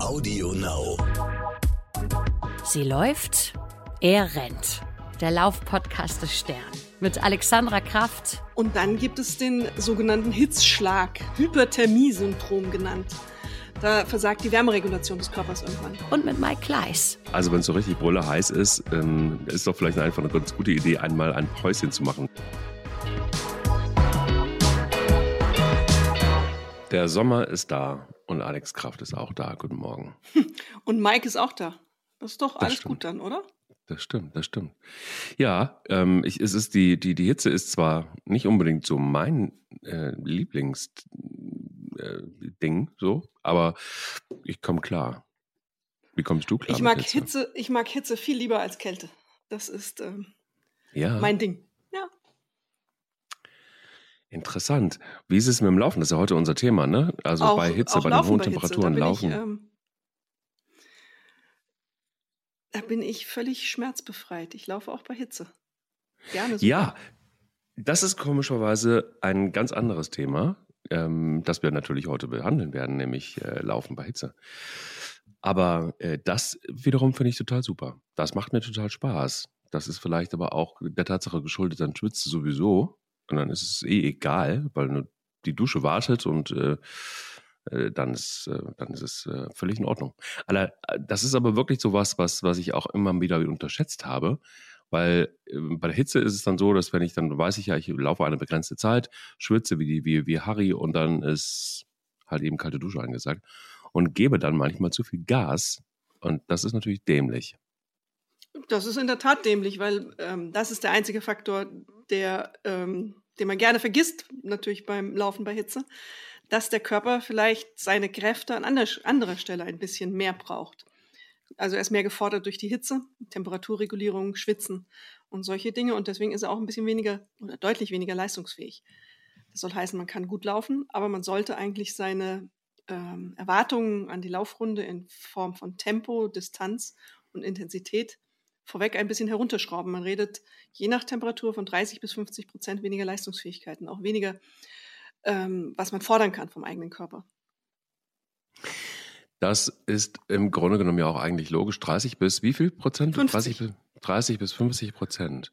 Audio Now. Sie läuft, er rennt. Der Laufpodcast des Stern mit Alexandra Kraft. Und dann gibt es den sogenannten Hitzschlag, Hyperthermie-Syndrom genannt. Da versagt die Wärmeregulation des Körpers irgendwann. Und mit Mike Kleiss. Also wenn es so richtig brülle heiß ist, ähm, ist doch vielleicht einfach eine ganz gute Idee, einmal ein Päuschen zu machen. Der Sommer ist da und Alex Kraft ist auch da. Guten Morgen. Und Mike ist auch da. Das ist doch Das alles stimmt. gut dann, oder? Das stimmt, das stimmt. Ja, ähm, ich, es ist die, die, die Hitze ist zwar nicht unbedingt so mein äh, Lieblingsding, äh, so, aber ich komme klar. Wie kommst du klar? Ich mag Hitze, ich mag Hitze viel lieber als Kälte. Das ist ähm, Ja, mein Ding. Interessant. Wie ist es mit dem Laufen? Das ist ja heute unser Thema, ne? Also auch, bei Hitze, bei den hohen bei Hitze. Temperaturen da laufen. Ich, ähm, da bin ich völlig schmerzbefreit. Ich laufe auch bei Hitze. Gerne. sogar. Ja, das ist komischerweise ein ganz anderes Thema, ähm, das wir natürlich heute behandeln werden, nämlich äh, Laufen bei Hitze. Aber äh, das wiederum finde ich total super. Das macht mir total Spaß. Das ist vielleicht aber auch der Tatsache geschuldet, dann schwitzt du sowieso und dann ist es eh egal, weil nur die Dusche wartet und äh, äh, dann ist, äh, dann ist es äh, völlig in Ordnung. Äh, das ist aber wirklich so was, was, was ich auch immer wieder unterschätzt habe, weil äh, bei der Hitze ist es dann so, dass wenn ich dann weiß ich ja, ich laufe eine begrenzte Zeit, schwitze wie die wie wie Harry und dann ist halt eben kalte Dusche angesagt und gebe dann manchmal zu viel Gas und das ist natürlich dämlich. Das ist in der Tat dämlich, weil ähm, das ist der einzige Faktor, der, ähm, den man gerne vergisst, natürlich beim Laufen bei Hitze, dass der Körper vielleicht seine Kräfte an ander, anderer Stelle ein bisschen mehr braucht. Also er ist mehr gefordert durch die Hitze, Temperaturregulierung, Schwitzen und solche Dinge und deswegen ist er auch ein bisschen weniger oder deutlich weniger leistungsfähig. Das soll heißen, man kann gut laufen, aber man sollte eigentlich seine ähm, Erwartungen an die Laufrunde in Form von Tempo, Distanz und Intensität vorweg ein bisschen herunterschrauben. Man redet je nach Temperatur von 30 bis 50 Prozent weniger Leistungsfähigkeiten, auch weniger, ähm, was man fordern kann vom eigenen Körper. Das ist im Grunde genommen ja auch eigentlich logisch. 30 bis wie viel Prozent? 50. 30, bis- 30 bis 50 Prozent.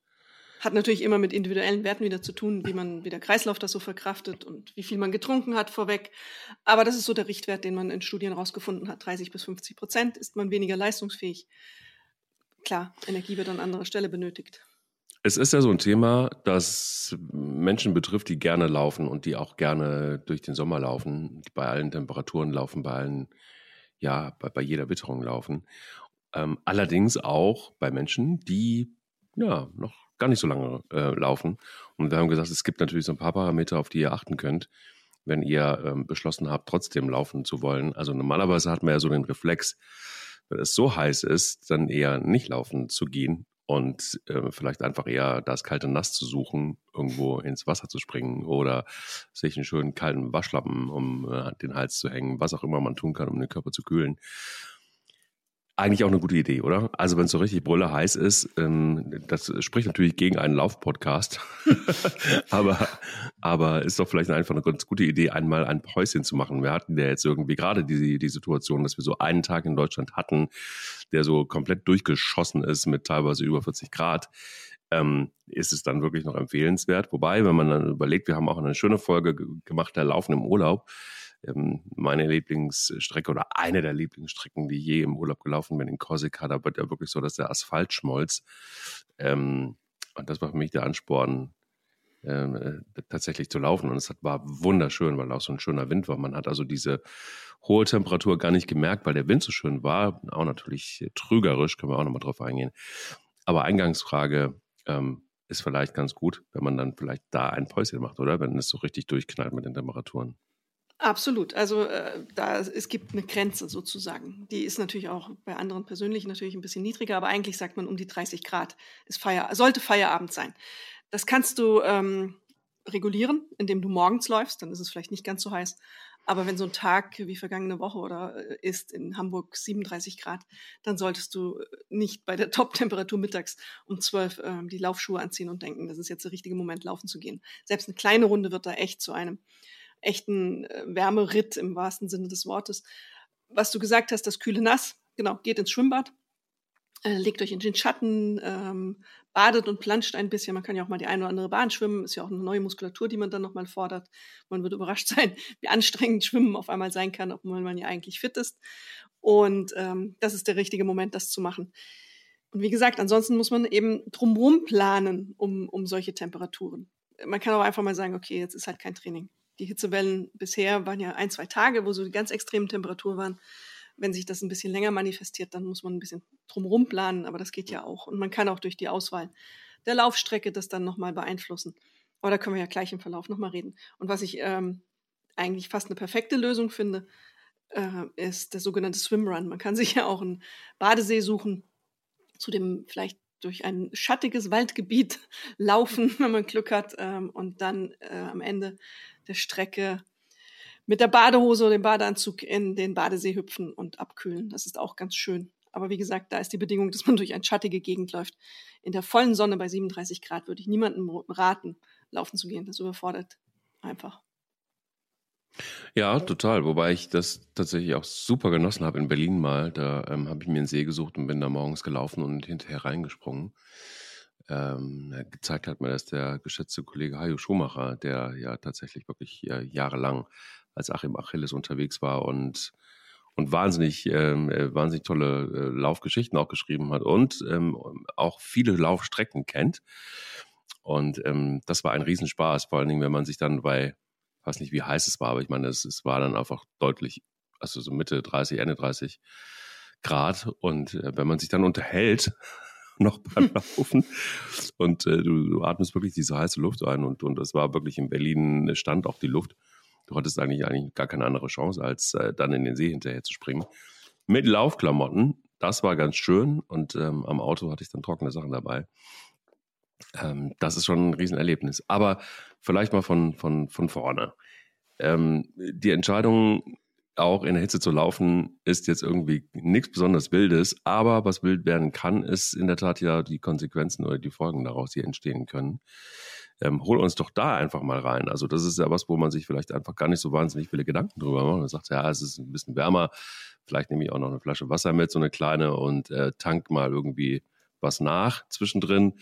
Hat natürlich immer mit individuellen Werten wieder zu tun, wie man, wie der Kreislauf das so verkraftet und wie viel man getrunken hat vorweg. Aber das ist so der Richtwert, den man in Studien herausgefunden hat. 30 bis 50 Prozent ist man weniger leistungsfähig. Klar, Energie wird an anderer Stelle benötigt. Es ist ja so ein Thema, das Menschen betrifft, die gerne laufen und die auch gerne durch den Sommer laufen, die bei allen Temperaturen laufen, bei allen, ja, bei, bei jeder Witterung laufen. Ähm, allerdings auch bei Menschen, die ja noch gar nicht so lange äh, laufen. Und wir haben gesagt, es gibt natürlich so ein paar Parameter, auf die ihr achten könnt, wenn ihr ähm, beschlossen habt, trotzdem laufen zu wollen. Also normalerweise hat man ja so den Reflex, wenn es so heiß ist, dann eher nicht laufen zu gehen und äh, vielleicht einfach eher das kalte Nass zu suchen, irgendwo ins Wasser zu springen oder sich einen schönen kalten Waschlappen um äh, den Hals zu hängen, was auch immer man tun kann, um den Körper zu kühlen. Eigentlich auch eine gute Idee, oder? Also wenn es so richtig brülle heiß ist, ähm, das spricht natürlich gegen einen Laufpodcast, aber aber ist doch vielleicht einfach eine ganz gute Idee, einmal ein Päuschen zu machen. Wir hatten ja jetzt irgendwie gerade die, die Situation, dass wir so einen Tag in Deutschland hatten, der so komplett durchgeschossen ist mit teilweise über 40 Grad. Ähm, ist es dann wirklich noch empfehlenswert. Wobei, wenn man dann überlegt, wir haben auch eine schöne Folge ge- gemacht, der Laufen im Urlaub. Ähm, meine Lieblingsstrecke oder eine der Lieblingsstrecken, die je im Urlaub gelaufen bin in Korsika, da wird ja wirklich so, dass der Asphalt schmolz. Ähm, und das war für mich der Ansporn, ähm, äh, tatsächlich zu laufen. Und es war wunderschön, weil auch so ein schöner Wind war. Man hat also diese hohe Temperatur gar nicht gemerkt, weil der Wind so schön war. Auch natürlich trügerisch, können wir auch nochmal drauf eingehen. Aber Eingangsfrage ähm, ist vielleicht ganz gut, wenn man dann vielleicht da ein Päuschen macht, oder? Wenn es so richtig durchknallt mit den Temperaturen. Absolut. Also äh, da es gibt eine Grenze sozusagen. Die ist natürlich auch bei anderen persönlich natürlich ein bisschen niedriger, aber eigentlich sagt man um die 30 Grad ist Feier sollte Feierabend sein. Das kannst du ähm, regulieren, indem du morgens läufst, dann ist es vielleicht nicht ganz so heiß. Aber wenn so ein Tag wie vergangene Woche oder äh, ist in Hamburg 37 Grad, dann solltest du äh, nicht bei der Top-Temperatur mittags um 12 ähm, die Laufschuhe anziehen und denken, das ist jetzt der richtige Moment, laufen zu gehen. Selbst eine kleine Runde wird da echt zu einem echten äh, Wärmeritt im wahrsten Sinne des Wortes. was du gesagt hast, das kühle Nass, genau, geht ins Schwimmbad, äh, legt euch in den Schatten, ähm, badet und planscht ein bisschen. Man kann ja auch mal die eine oder andere Bahn schwimmen, ist ja auch eine neue Muskulatur, die man dann nochmal fordert. Man wird überrascht sein, wie anstrengend Schwimmen auf einmal sein kann, obwohl man ja eigentlich fit ist. Und ähm, das ist der richtige Moment, das zu machen. Und wie gesagt, ansonsten muss man eben drumherum planen um, um solche Temperaturen. Man kann auch einfach mal sagen, okay, jetzt ist halt kein Training. Die Hitzewellen bisher waren ja ein, zwei Tage, wo so die ganz extremen Temperaturen waren. Wenn sich das ein bisschen länger manifestiert, dann muss man ein bisschen drumherum planen, aber das geht ja auch. Und man kann auch durch die Auswahl der Laufstrecke das dann nochmal beeinflussen. Aber da können wir ja gleich im Verlauf nochmal reden. Und was ich ähm, eigentlich fast eine perfekte Lösung finde, äh, ist der sogenannte Swimrun. Man kann sich ja auch einen Badesee suchen, zu dem vielleicht durch ein schattiges Waldgebiet laufen, wenn man Glück hat, ähm, und dann äh, am Ende der Strecke mit der Badehose oder dem Badeanzug in den Badesee hüpfen und abkühlen. Das ist auch ganz schön. Aber wie gesagt, da ist die Bedingung, dass man durch eine schattige Gegend läuft. In der vollen Sonne bei 37 Grad würde ich niemandem raten, laufen zu gehen. Das überfordert einfach. Ja, total. Wobei ich das tatsächlich auch super genossen habe in Berlin mal. Da ähm, habe ich mir einen See gesucht und bin da morgens gelaufen und hinterher reingesprungen. Ähm, gezeigt hat mir das der geschätzte Kollege Hajo Schumacher, der ja tatsächlich wirklich äh, jahrelang als Achim Achilles unterwegs war und und wahnsinnig, ähm, äh, wahnsinnig tolle äh, Laufgeschichten auch geschrieben hat und ähm, auch viele Laufstrecken kennt. Und ähm, das war ein Riesenspaß, vor allen Dingen, wenn man sich dann bei, weiß nicht, wie heiß es war, aber ich meine, es, es war dann einfach deutlich, also so Mitte 30, Ende 30 Grad. Und äh, wenn man sich dann unterhält, noch beim Laufen. Und äh, du, du atmest wirklich diese heiße Luft ein und, und war wirklich in Berlin stand auch die Luft. Du hattest eigentlich, eigentlich gar keine andere Chance, als äh, dann in den See hinterher zu springen. Mit Laufklamotten, das war ganz schön und ähm, am Auto hatte ich dann trockene Sachen dabei. Ähm, das ist schon ein Riesenerlebnis. Aber vielleicht mal von, von, von vorne. Ähm, die Entscheidung, auch in der Hitze zu laufen, ist jetzt irgendwie nichts besonders Wildes. Aber was wild werden kann, ist in der Tat ja die Konsequenzen oder die Folgen daraus, die entstehen können ähm, hol uns doch da einfach mal rein. Also das ist ja was, wo man sich vielleicht einfach gar nicht so wahnsinnig viele Gedanken drüber macht. Man sagt, ja, es ist ein bisschen wärmer, vielleicht nehme ich auch noch eine Flasche Wasser mit, so eine kleine und äh, tank mal irgendwie was nach zwischendrin.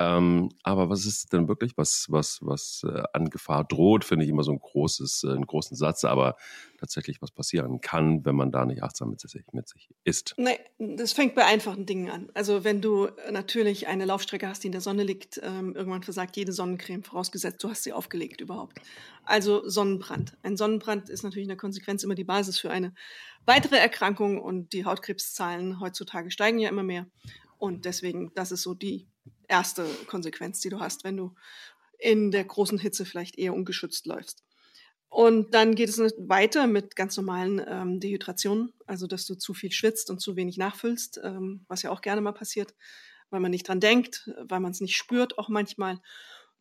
Ähm, aber was ist denn wirklich, was, was, was äh, an Gefahr droht, finde ich immer so ein großes, äh, einen großen Satz, aber tatsächlich was passieren kann, wenn man da nicht achtsam mit sich, mit sich ist. Nee, das fängt bei einfachen Dingen an. Also wenn du natürlich eine Laufstrecke hast, die in der Sonne liegt, ähm, irgendwann versagt jede Sonnencreme, vorausgesetzt, du hast sie aufgelegt überhaupt. Also Sonnenbrand. Ein Sonnenbrand ist natürlich in der Konsequenz immer die Basis für eine weitere Erkrankung und die Hautkrebszahlen heutzutage steigen ja immer mehr. Und deswegen, das ist so die erste Konsequenz, die du hast, wenn du in der großen Hitze vielleicht eher ungeschützt läufst. Und dann geht es weiter mit ganz normalen ähm, Dehydrationen, also dass du zu viel schwitzt und zu wenig nachfüllst, ähm, was ja auch gerne mal passiert, weil man nicht dran denkt, weil man es nicht spürt, auch manchmal.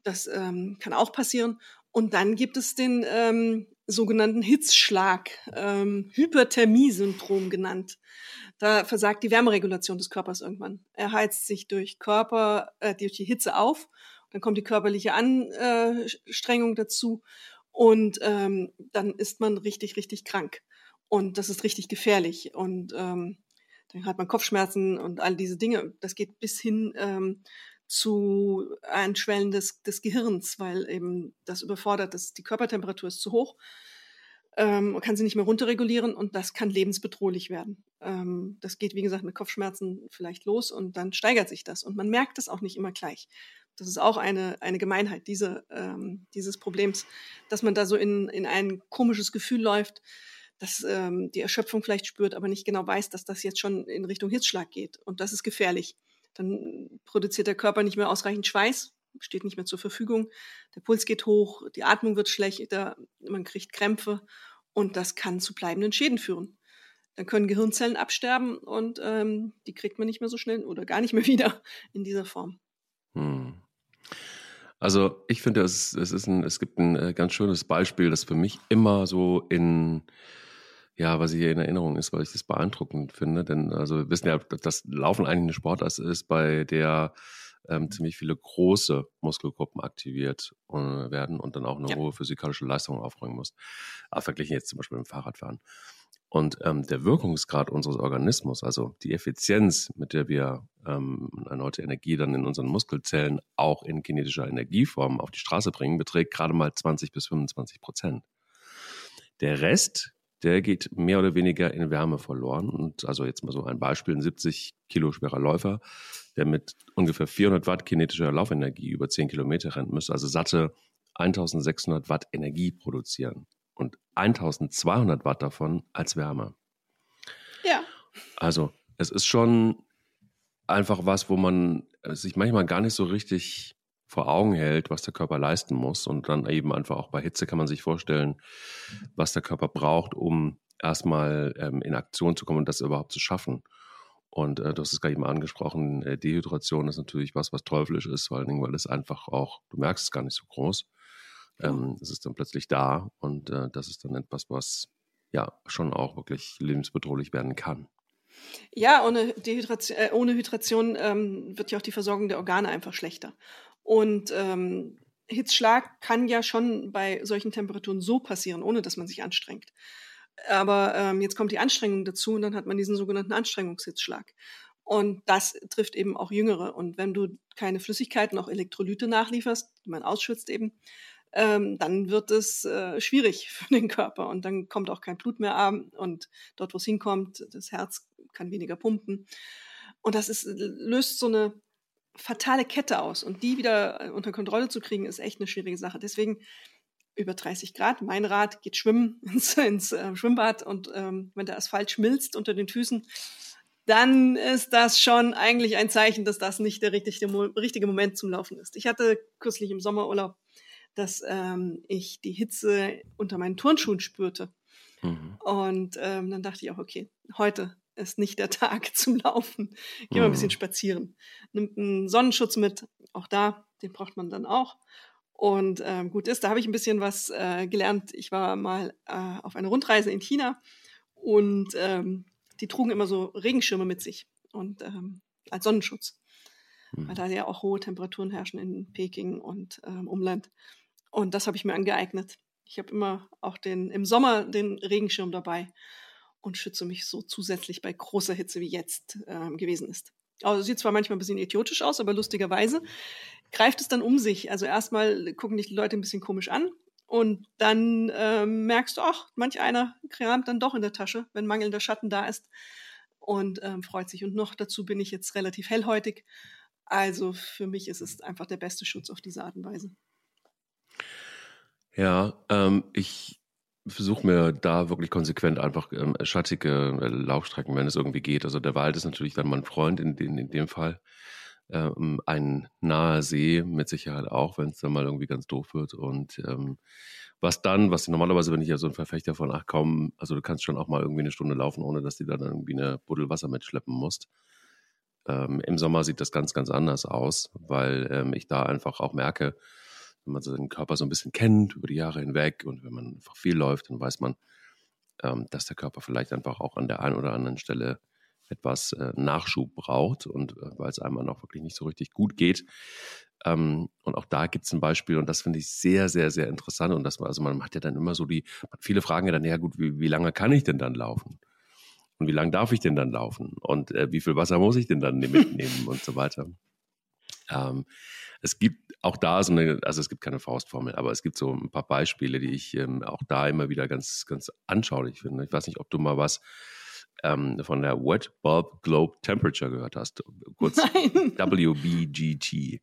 Das ähm, kann auch passieren. Und dann gibt es den ähm, sogenannten Hitzschlag, ähm, Hyperthermie-Syndrom genannt. Da versagt die Wärmeregulation des Körpers irgendwann. Er heizt sich durch Körper, äh, durch die Hitze auf. Dann kommt die körperliche Anstrengung dazu und ähm, dann ist man richtig, richtig krank. Und das ist richtig gefährlich. Und ähm, dann hat man Kopfschmerzen und all diese Dinge. Das geht bis hin ähm, zu Einschwellen des, des Gehirns, weil eben das überfordert ist. Die Körpertemperatur ist zu hoch ähm, kann sie nicht mehr runterregulieren und das kann lebensbedrohlich werden. Ähm, das geht, wie gesagt, mit Kopfschmerzen vielleicht los und dann steigert sich das und man merkt es auch nicht immer gleich. Das ist auch eine, eine Gemeinheit diese, ähm, dieses Problems, dass man da so in, in ein komisches Gefühl läuft, dass ähm, die Erschöpfung vielleicht spürt, aber nicht genau weiß, dass das jetzt schon in Richtung Hitzschlag geht. Und das ist gefährlich. Dann produziert der Körper nicht mehr ausreichend Schweiß, steht nicht mehr zur Verfügung. Der Puls geht hoch, die Atmung wird schlechter, man kriegt Krämpfe und das kann zu bleibenden Schäden führen. Dann können Gehirnzellen absterben und ähm, die kriegt man nicht mehr so schnell oder gar nicht mehr wieder in dieser Form. Hm. Also ich finde, es, es, ist ein, es gibt ein äh, ganz schönes Beispiel, das für mich immer so in, ja, was ich hier in Erinnerung ist, weil ich das beeindruckend finde. Denn also wir wissen ja, dass Laufen eigentlich eine Sportart ist, bei der ähm, ziemlich viele große Muskelgruppen aktiviert äh, werden und dann auch eine ja. hohe physikalische Leistung aufbringen muss. Aber verglichen jetzt zum Beispiel mit dem Fahrradfahren. Und ähm, der Wirkungsgrad unseres Organismus, also die Effizienz, mit der wir ähm, erneute Energie dann in unseren Muskelzellen auch in kinetischer Energieform auf die Straße bringen, beträgt gerade mal 20 bis 25 Prozent. Der Rest, der geht mehr oder weniger in Wärme verloren. Und also jetzt mal so ein Beispiel, ein 70 Kilo schwerer Läufer, der mit ungefähr 400 Watt kinetischer Laufenergie über 10 Kilometer rennt, müsste also satte 1600 Watt Energie produzieren und 1200 Watt davon als Wärme. Ja. Also es ist schon einfach was, wo man sich manchmal gar nicht so richtig vor Augen hält, was der Körper leisten muss. Und dann eben einfach auch bei Hitze kann man sich vorstellen, was der Körper braucht, um erstmal ähm, in Aktion zu kommen und das überhaupt zu schaffen. Und äh, du hast es gerade eben angesprochen, äh, Dehydration ist natürlich was, was teuflisch ist, vor allen Dingen, weil es einfach auch, du merkst es gar nicht so groß. Ähm, es ist dann plötzlich da und äh, das ist dann etwas, was ja schon auch wirklich lebensbedrohlich werden kann. Ja, ohne, Dehydration, äh, ohne Hydration ähm, wird ja auch die Versorgung der Organe einfach schlechter. Und ähm, Hitzschlag kann ja schon bei solchen Temperaturen so passieren, ohne dass man sich anstrengt. Aber ähm, jetzt kommt die Anstrengung dazu und dann hat man diesen sogenannten Anstrengungshitzschlag. Und das trifft eben auch Jüngere. Und wenn du keine Flüssigkeiten, auch Elektrolyte nachlieferst, die man ausschwitzt eben, ähm, dann wird es äh, schwierig für den Körper und dann kommt auch kein Blut mehr an und dort, wo es hinkommt, das Herz kann weniger pumpen. Und das ist, löst so eine fatale Kette aus und die wieder äh, unter Kontrolle zu kriegen, ist echt eine schwierige Sache. Deswegen über 30 Grad. Mein Rat geht schwimmen ins, ins äh, Schwimmbad und ähm, wenn der Asphalt schmilzt unter den Füßen, dann ist das schon eigentlich ein Zeichen, dass das nicht der richtige, richtige Moment zum Laufen ist. Ich hatte kürzlich im Sommerurlaub dass ähm, ich die Hitze unter meinen Turnschuhen spürte. Mhm. Und ähm, dann dachte ich auch, okay, heute ist nicht der Tag zum Laufen. Geh mal ein bisschen mhm. spazieren. Nimmt einen Sonnenschutz mit, auch da, den braucht man dann auch. Und ähm, gut ist, da habe ich ein bisschen was äh, gelernt. Ich war mal äh, auf einer Rundreise in China und ähm, die trugen immer so Regenschirme mit sich und ähm, als Sonnenschutz, mhm. weil da ja auch hohe Temperaturen herrschen in Peking und ähm, Umland. Und das habe ich mir angeeignet. Ich habe immer auch den, im Sommer den Regenschirm dabei und schütze mich so zusätzlich bei großer Hitze wie jetzt äh, gewesen ist. Also sieht zwar manchmal ein bisschen idiotisch aus, aber lustigerweise greift es dann um sich. Also erstmal gucken dich die Leute ein bisschen komisch an und dann äh, merkst du, ach, manch einer kramt dann doch in der Tasche, wenn mangelnder Schatten da ist und ähm, freut sich. Und noch dazu bin ich jetzt relativ hellhäutig. Also für mich ist es einfach der beste Schutz auf diese Art und Weise. Ja, ähm, ich versuche mir da wirklich konsequent einfach ähm, schattige äh, Laufstrecken, wenn es irgendwie geht. Also der Wald ist natürlich dann mein Freund in, in, in dem Fall. Ähm, ein naher See mit Sicherheit auch, wenn es dann mal irgendwie ganz doof wird. Und ähm, was dann, was normalerweise bin ich ja so ein Verfechter von, ach komm, also du kannst schon auch mal irgendwie eine Stunde laufen, ohne dass du dann irgendwie eine Buddel Wasser mitschleppen musst. Ähm, Im Sommer sieht das ganz, ganz anders aus, weil ähm, ich da einfach auch merke, wenn man seinen Körper so ein bisschen kennt über die Jahre hinweg und wenn man einfach viel läuft, dann weiß man, ähm, dass der Körper vielleicht einfach auch an der einen oder anderen Stelle etwas äh, Nachschub braucht und äh, weil es einem auch wirklich nicht so richtig gut geht. Ähm, und auch da gibt es ein Beispiel und das finde ich sehr, sehr, sehr interessant. Und das also man hat ja dann immer so die, viele fragen ja dann, ja gut, wie, wie lange kann ich denn dann laufen? Und wie lange darf ich denn dann laufen? Und äh, wie viel Wasser muss ich denn dann mitnehmen und so weiter? Ähm, es gibt auch da so eine, also es gibt keine Faustformel, aber es gibt so ein paar Beispiele, die ich ähm, auch da immer wieder ganz, ganz anschaulich finde. Ich weiß nicht, ob du mal was ähm, von der Wet Bulb Globe Temperature gehört hast, kurz Nein. WBGT.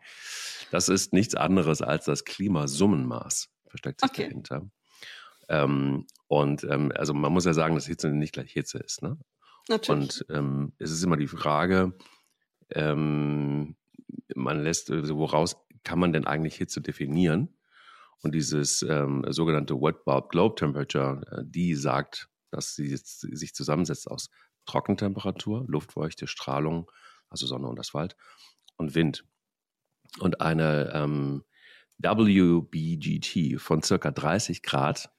Das ist nichts anderes als das Klimasummenmaß, versteckt sich okay. dahinter. Ähm, und ähm, also man muss ja sagen, dass Hitze nicht gleich Hitze ist. Ne? Natürlich. Und ähm, es ist immer die Frage, ähm, man lässt, also woraus kann man denn eigentlich Hitze definieren? Und dieses ähm, sogenannte Wet Bulb Globe Temperature, äh, die sagt, dass sie jetzt, sich zusammensetzt aus Trockentemperatur, Luftfeuchte, Strahlung, also Sonne und Asphalt und Wind. Und eine ähm, WBGT von circa 30 Grad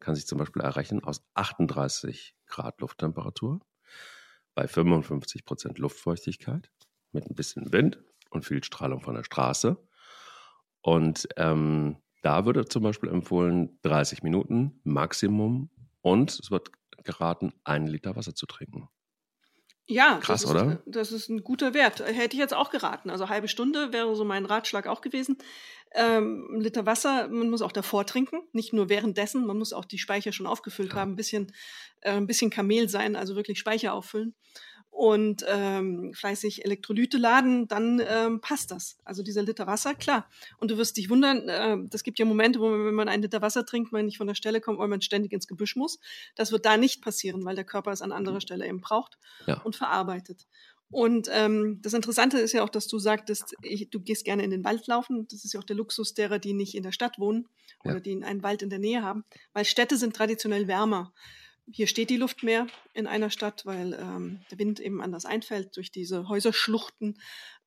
kann sich zum Beispiel errechnen aus 38 Grad Lufttemperatur bei 55 Prozent Luftfeuchtigkeit mit ein bisschen Wind und viel Strahlung von der Straße. Und ähm, da würde zum Beispiel empfohlen 30 Minuten Maximum und es wird geraten, einen Liter Wasser zu trinken. Ja, Krass, das ist, oder? das ist ein guter Wert. Hätte ich jetzt auch geraten. Also halbe Stunde wäre so mein Ratschlag auch gewesen. Ähm, ein Liter Wasser, man muss auch davor trinken, nicht nur währenddessen. Man muss auch die Speicher schon aufgefüllt haben, ein bisschen, äh, ein bisschen Kamel sein, also wirklich Speicher auffüllen und ähm, fleißig Elektrolyte laden, dann ähm, passt das. Also dieser Liter Wasser, klar. Und du wirst dich wundern, äh, das gibt ja Momente, wo man, wenn man einen Liter Wasser trinkt, man nicht von der Stelle kommt, weil man ständig ins Gebüsch muss. Das wird da nicht passieren, weil der Körper es an anderer Stelle eben braucht Ja. und verarbeitet. Und ähm, das Interessante ist ja auch, dass du sagtest, ich, du gehst gerne in den Wald laufen. Das ist ja auch der Luxus derer, die nicht in der Stadt wohnen Ja. oder die in einen Wald in der Nähe haben, weil Städte sind traditionell wärmer. Hier steht die Luft mehr in einer Stadt, weil ähm, der Wind eben anders einfällt durch diese Häuserschluchten.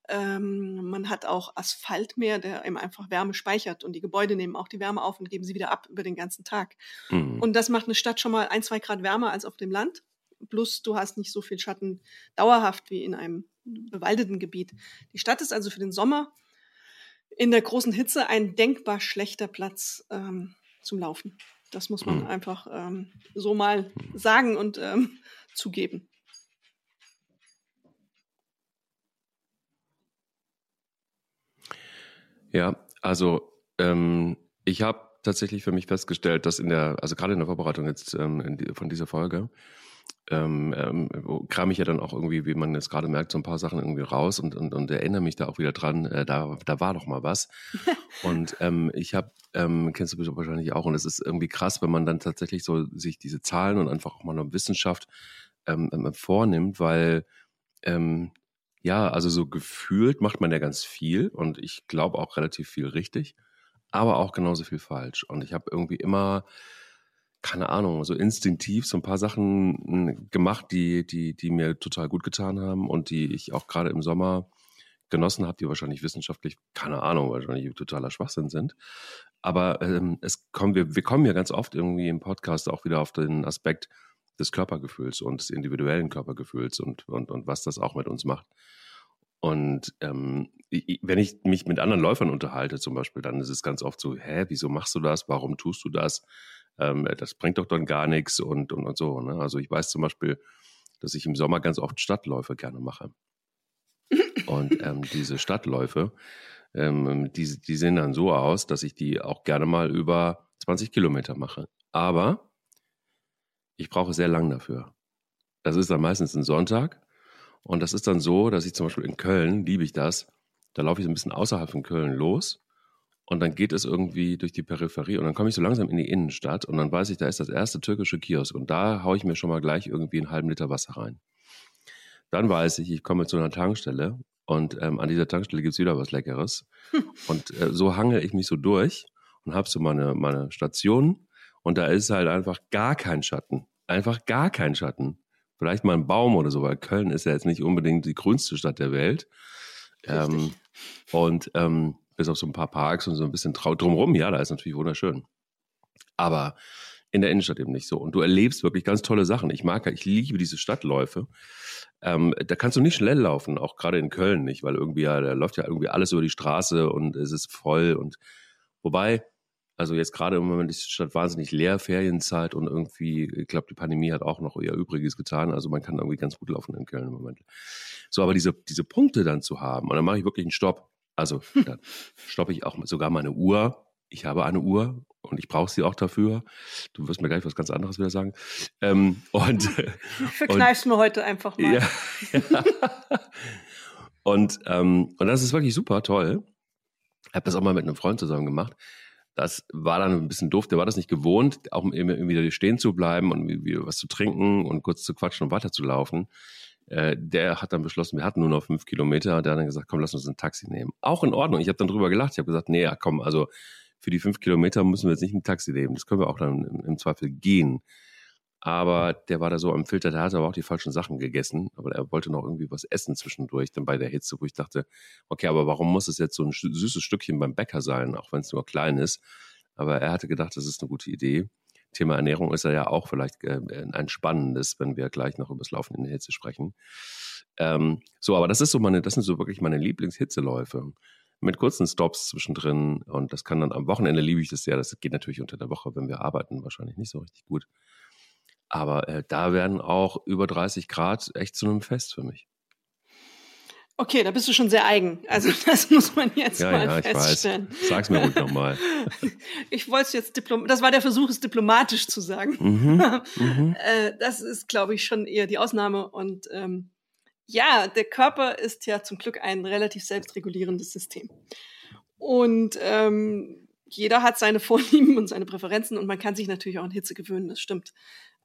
Ähm, man hat auch Asphalt mehr, der eben einfach Wärme speichert und die Gebäude nehmen auch die Wärme auf und geben sie wieder ab über den ganzen Tag. Mhm. Und das macht eine Stadt schon mal ein, zwei Grad wärmer als auf dem Land. Plus du hast nicht so viel Schatten dauerhaft wie in einem bewaldeten Gebiet. Die Stadt ist also für den Sommer in der großen Hitze ein denkbar schlechter Platz ähm, zum Laufen. Das muss man Mhm. einfach ähm, so mal sagen und ähm, zugeben. Ja, also ähm, ich habe tatsächlich für mich festgestellt, dass in der, also gerade in der Vorbereitung jetzt ähm, in die, von dieser Folge, ähm, ähm, kram ich ja dann auch irgendwie, wie man jetzt gerade merkt, so ein paar Sachen irgendwie raus und, und, und erinnere mich da auch wieder dran, äh, da, da war doch mal was. und ähm, ich habe, ähm, kennst du wahrscheinlich auch, und es ist irgendwie krass, wenn man dann tatsächlich so sich diese Zahlen und einfach auch mal eine Wissenschaft ähm, ähm, vornimmt, weil ähm, ja, also so gefühlt macht man ja ganz viel und ich glaube auch relativ viel richtig, aber auch genauso viel falsch. Und ich habe irgendwie immer, keine Ahnung, so instinktiv so ein paar Sachen mm, gemacht, die, die, die mir total gut getan haben und die ich auch gerade im Sommer genossen habe, die wahrscheinlich wissenschaftlich, keine Ahnung, wahrscheinlich totaler Schwachsinn sind. Aber ähm, es kommen wir, wir kommen ja ganz oft irgendwie im Podcast auch wieder auf den Aspekt des Körpergefühls und des individuellen Körpergefühls und, und, und was das auch mit uns macht. Und ähm, wenn ich mich mit anderen Läufern unterhalte, zum Beispiel, dann ist es ganz oft so, hä, wieso machst du das? Warum tust du das? Ähm, das bringt doch dann gar nichts und, und, und so. Ne? Also ich weiß zum Beispiel, dass ich im Sommer ganz oft Stadtläufe gerne mache. Und ähm, diese Stadtläufe, ähm, die, die sehen dann so aus, dass ich die auch gerne mal über 20 Kilometer mache. Aber ich brauche sehr lang dafür. Das ist dann meistens ein Sonntag. Und das ist dann so, dass ich zum Beispiel in Köln, liebe ich das, da laufe ich so ein bisschen außerhalb von Köln los. Und dann geht es irgendwie durch die Peripherie und dann komme ich so langsam in die Innenstadt und dann weiß ich, da ist das erste türkische Kiosk und da haue ich mir schon mal gleich irgendwie einen halben Liter Wasser rein. Dann weiß ich, ich komme zu einer Tankstelle und ähm, an dieser Tankstelle gibt's wieder was Leckeres. und äh, so hangel ich mich so durch und habe so meine, meine Station und da ist halt einfach gar kein Schatten. Einfach gar kein Schatten. Vielleicht mal ein Baum oder so, weil Köln ist ja jetzt nicht unbedingt die grünste Stadt der Welt. Ähm, und ähm, bis auf so ein paar Parks und so ein bisschen traut drumherum, ja, da ist natürlich wunderschön. Aber in der Innenstadt eben nicht so. Und du erlebst wirklich ganz tolle Sachen. Ich mag, ich liebe diese Stadtläufe. Ähm, da kannst du nicht schnell laufen, auch gerade in Köln nicht, weil irgendwie ja, da läuft ja irgendwie alles über die Straße und es ist voll. Und wobei, also jetzt gerade im Moment ist die Stadt wahnsinnig leer, Ferienzeit und irgendwie, ich glaube, die Pandemie hat auch noch ihr Übriges getan. Also man kann irgendwie ganz gut laufen in Köln im Moment. So, aber diese, diese Punkte dann zu haben, und dann mache ich wirklich einen Stopp. Also dann stoppe ich auch sogar meine Uhr. Ich habe eine Uhr und ich brauche sie auch dafür. Du wirst mir gleich was ganz anderes wieder sagen. Ähm, und Verkneifst mir heute einfach mal. ja, ja. Und, ähm, und das ist wirklich super toll. Ich habe das auch mal mit einem Freund zusammen gemacht. Das war dann ein bisschen doof. Der war das nicht gewohnt, auch immer wieder stehen zu bleiben und irgendwie was zu trinken und kurz zu quatschen und weiterzulaufen. Äh, der hat dann beschlossen, wir hatten nur noch fünf Kilometer. Der hat dann gesagt, komm, lass uns ein Taxi nehmen. Auch in Ordnung. Ich habe dann drüber gelacht. Ich habe gesagt, nee, ja, komm, also für die fünf Kilometer müssen wir jetzt nicht ein Taxi nehmen. Das können wir auch dann im, im Zweifel gehen. Aber der war da so am Filter, der hatte aber auch die falschen Sachen gegessen. Aber er wollte noch irgendwie was essen zwischendurch, dann bei der Hitze, wo ich dachte, okay, aber warum muss es jetzt so ein süßes Stückchen beim Bäcker sein, auch wenn es nur klein ist? Aber er hatte gedacht, das ist eine gute Idee. Thema Ernährung ist ja auch vielleicht äh, ein spannendes, wenn wir gleich noch über das Laufen in der Hitze sprechen. Ähm, so, aber das ist so meine, das sind so wirklich meine Lieblingshitzeläufe. Mit kurzen Stops zwischendrin. Und das kann dann am Wochenende liebe ich das sehr. Das geht natürlich unter der Woche, wenn wir arbeiten, wahrscheinlich nicht so richtig gut. Aber äh, da werden auch über 30 Grad echt zu einem Fest für mich. Okay, da bist du schon sehr eigen. Also das muss man jetzt ja, mal ja, feststellen. Ich weiß. Sag's mir ruhig nochmal. ich wollte es jetzt diplom das war der Versuch, es diplomatisch zu sagen. Mhm, mhm. Äh, das ist, glaube ich, schon eher die Ausnahme. Und ähm, ja, der Körper ist ja zum Glück ein relativ selbstregulierendes System. Und ähm, jeder hat seine Vorlieben und seine Präferenzen und man kann sich natürlich auch an Hitze gewöhnen, das stimmt,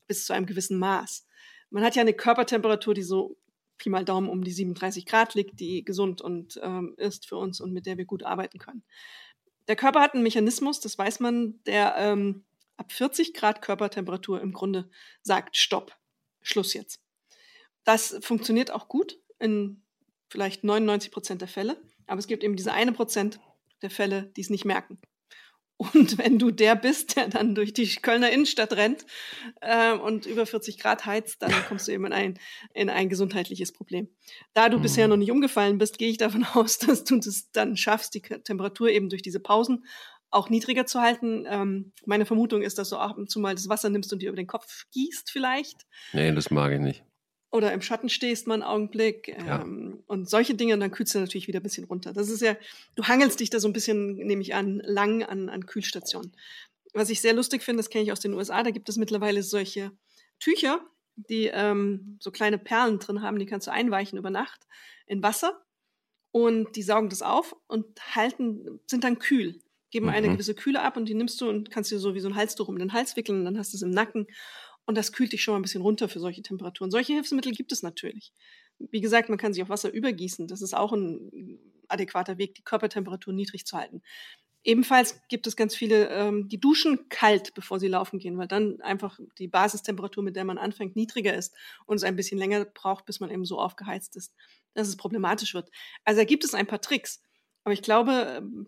bis zu einem gewissen Maß. Man hat ja eine Körpertemperatur, die so Pi mal Daumen um die 37 Grad liegt, die gesund und ähm, ist für uns und mit der wir gut arbeiten können. Der Körper hat einen Mechanismus, das weiß man, der ähm, ab 40 Grad Körpertemperatur im Grunde sagt, stopp, Schluss jetzt. Das funktioniert auch gut in vielleicht 99 Prozent der Fälle, aber es gibt eben diese eine Prozent der Fälle, die es nicht merken. Und wenn du der bist, der dann durch die Kölner Innenstadt rennt äh, und über 40 Grad heizt, dann kommst du eben in ein, in ein gesundheitliches Problem. Da du mhm. bisher noch nicht umgefallen bist, gehe ich davon aus, dass du das dann schaffst, die Temperatur eben durch diese Pausen auch niedriger zu halten. Ähm, meine Vermutung ist, dass du ab und zu mal das Wasser nimmst und dir über den Kopf gießt vielleicht. Nee, das mag ich nicht oder im Schatten stehst mal einen Augenblick ja. ähm, und solche Dinge, und dann kühlst du natürlich wieder ein bisschen runter. Das ist ja, du hangelst dich da so ein bisschen, nehme ich an, lang an, an Kühlstationen. Was ich sehr lustig finde, das kenne ich aus den USA, da gibt es mittlerweile solche Tücher, die ähm, so kleine Perlen drin haben, die kannst du einweichen über Nacht in Wasser und die saugen das auf und halten, sind dann kühl, geben mhm. eine gewisse Kühle ab und die nimmst du und kannst dir so wie so ein Halstuch um den Hals wickeln und dann hast du es im Nacken und das kühlt dich schon mal ein bisschen runter für solche Temperaturen. Solche Hilfsmittel gibt es natürlich. Wie gesagt, man kann sich auf Wasser übergießen. Das ist auch ein adäquater Weg, die Körpertemperatur niedrig zu halten. Ebenfalls gibt es ganz viele, ähm, die duschen kalt, bevor sie laufen gehen, weil dann einfach die Basistemperatur, mit der man anfängt, niedriger ist und es ein bisschen länger braucht, bis man eben so aufgeheizt ist, dass es problematisch wird. Also da gibt es ein paar Tricks. Aber ich glaube, ähm,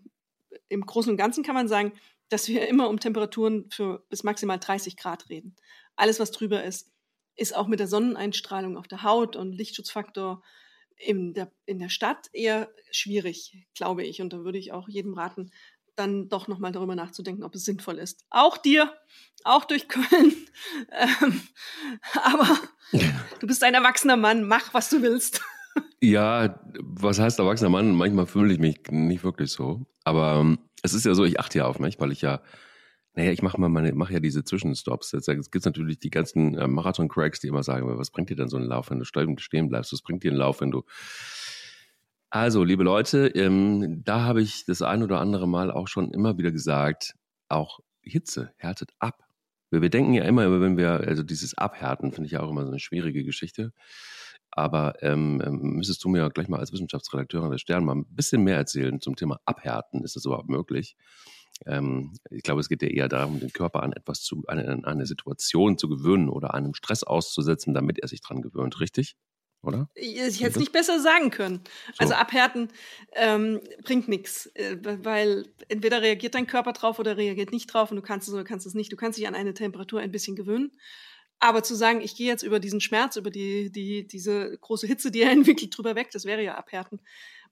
im Großen und Ganzen kann man sagen, dass wir immer um Temperaturen für bis maximal 30 Grad reden alles, was drüber ist, ist auch mit der Sonneneinstrahlung auf der Haut und Lichtschutzfaktor in der, in der Stadt eher schwierig, glaube ich. Und da würde ich auch jedem raten, dann doch nochmal darüber nachzudenken, ob es sinnvoll ist. Auch dir, auch durch Köln. Ähm, aber du bist ein erwachsener Mann, mach, was du willst. Ja, was heißt erwachsener Mann? Manchmal fühle ich mich nicht wirklich so. Aber ähm, es ist ja so, ich achte ja auf mich, weil ich ja naja, ich mache mal meine, ja diese Zwischenstops. Jetzt, jetzt gibt es natürlich die ganzen äh, Marathon-Cracks, die immer sagen, was bringt dir denn so ein Lauf, wenn du stehen bleibst? Was bringt dir ein Lauf, wenn du. Also, liebe Leute, ähm, da habe ich das ein oder andere Mal auch schon immer wieder gesagt, auch Hitze härtet ab. Wir, wir denken ja immer, wenn wir, also dieses Abhärten finde ich ja auch immer so eine schwierige Geschichte. Aber ähm, ähm müsstest du mir gleich mal als Wissenschaftsredakteurin der Stern mal ein bisschen mehr erzählen zum Thema Abhärten. Ist das überhaupt möglich? Ähm, ich glaube, es geht ja eher darum, den Körper an etwas zu, an eine, eine Situation zu gewöhnen oder einem Stress auszusetzen, damit er sich dran gewöhnt, richtig? Oder? Ich hätte es nicht besser sagen können. So. Also abhärten ähm, bringt nichts, äh, weil entweder reagiert dein Körper drauf oder reagiert nicht drauf und du kannst es oder kannst es nicht. Du kannst dich an eine Temperatur ein bisschen gewöhnen. Aber zu sagen, ich gehe jetzt über diesen Schmerz, über die, die, diese große Hitze, die er entwickelt, drüber weg, das wäre ja abhärten.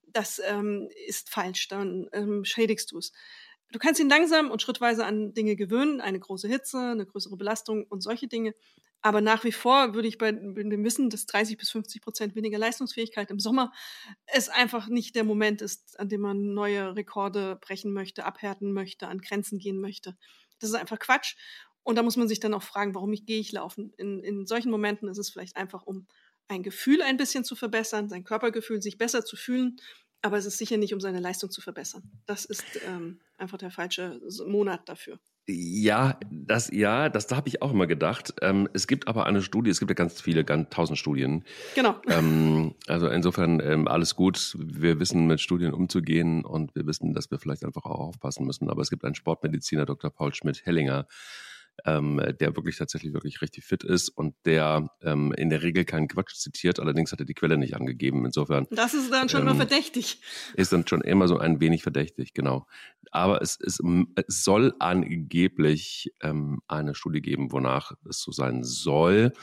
Das ähm, ist falsch, dann ähm, schädigst du es du kannst ihn langsam und schrittweise an Dinge gewöhnen, eine große Hitze, eine größere Belastung und solche Dinge. Aber nach wie vor würde ich bei dem Wissen, dass 30 bis 50 Prozent weniger Leistungsfähigkeit im Sommer es einfach nicht der Moment ist, an dem man neue Rekorde brechen möchte, abhärten möchte, an Grenzen gehen möchte. Das ist einfach Quatsch. Und da muss man sich dann auch fragen, warum ich, gehe ich laufen? In, in solchen Momenten ist es vielleicht einfach, um ein Gefühl ein bisschen zu verbessern, sein Körpergefühl, sich besser zu fühlen aber es ist sicher nicht, um seine Leistung zu verbessern. Das ist ähm, einfach der falsche Monat dafür. Ja, das, ja, das da habe ich auch immer gedacht. Ähm, es gibt aber eine Studie, es gibt ja ganz viele, ganz tausend Studien. Genau. Ähm, also insofern ähm, alles gut. Wir wissen, mit Studien umzugehen und wir wissen, dass wir vielleicht einfach auch aufpassen müssen. Aber es gibt einen Sportmediziner, Dr. Paul Schmidt-Hellinger, ähm, der wirklich tatsächlich wirklich richtig fit ist und der ähm, in der Regel keinen Quatsch zitiert, allerdings hat er die Quelle nicht angegeben. Insofern. Das ist dann schon ähm, mal verdächtig. Ist dann schon immer so ein wenig verdächtig, genau. Aber es, ist, es soll angeblich ähm, eine Studie geben, wonach es so sein soll,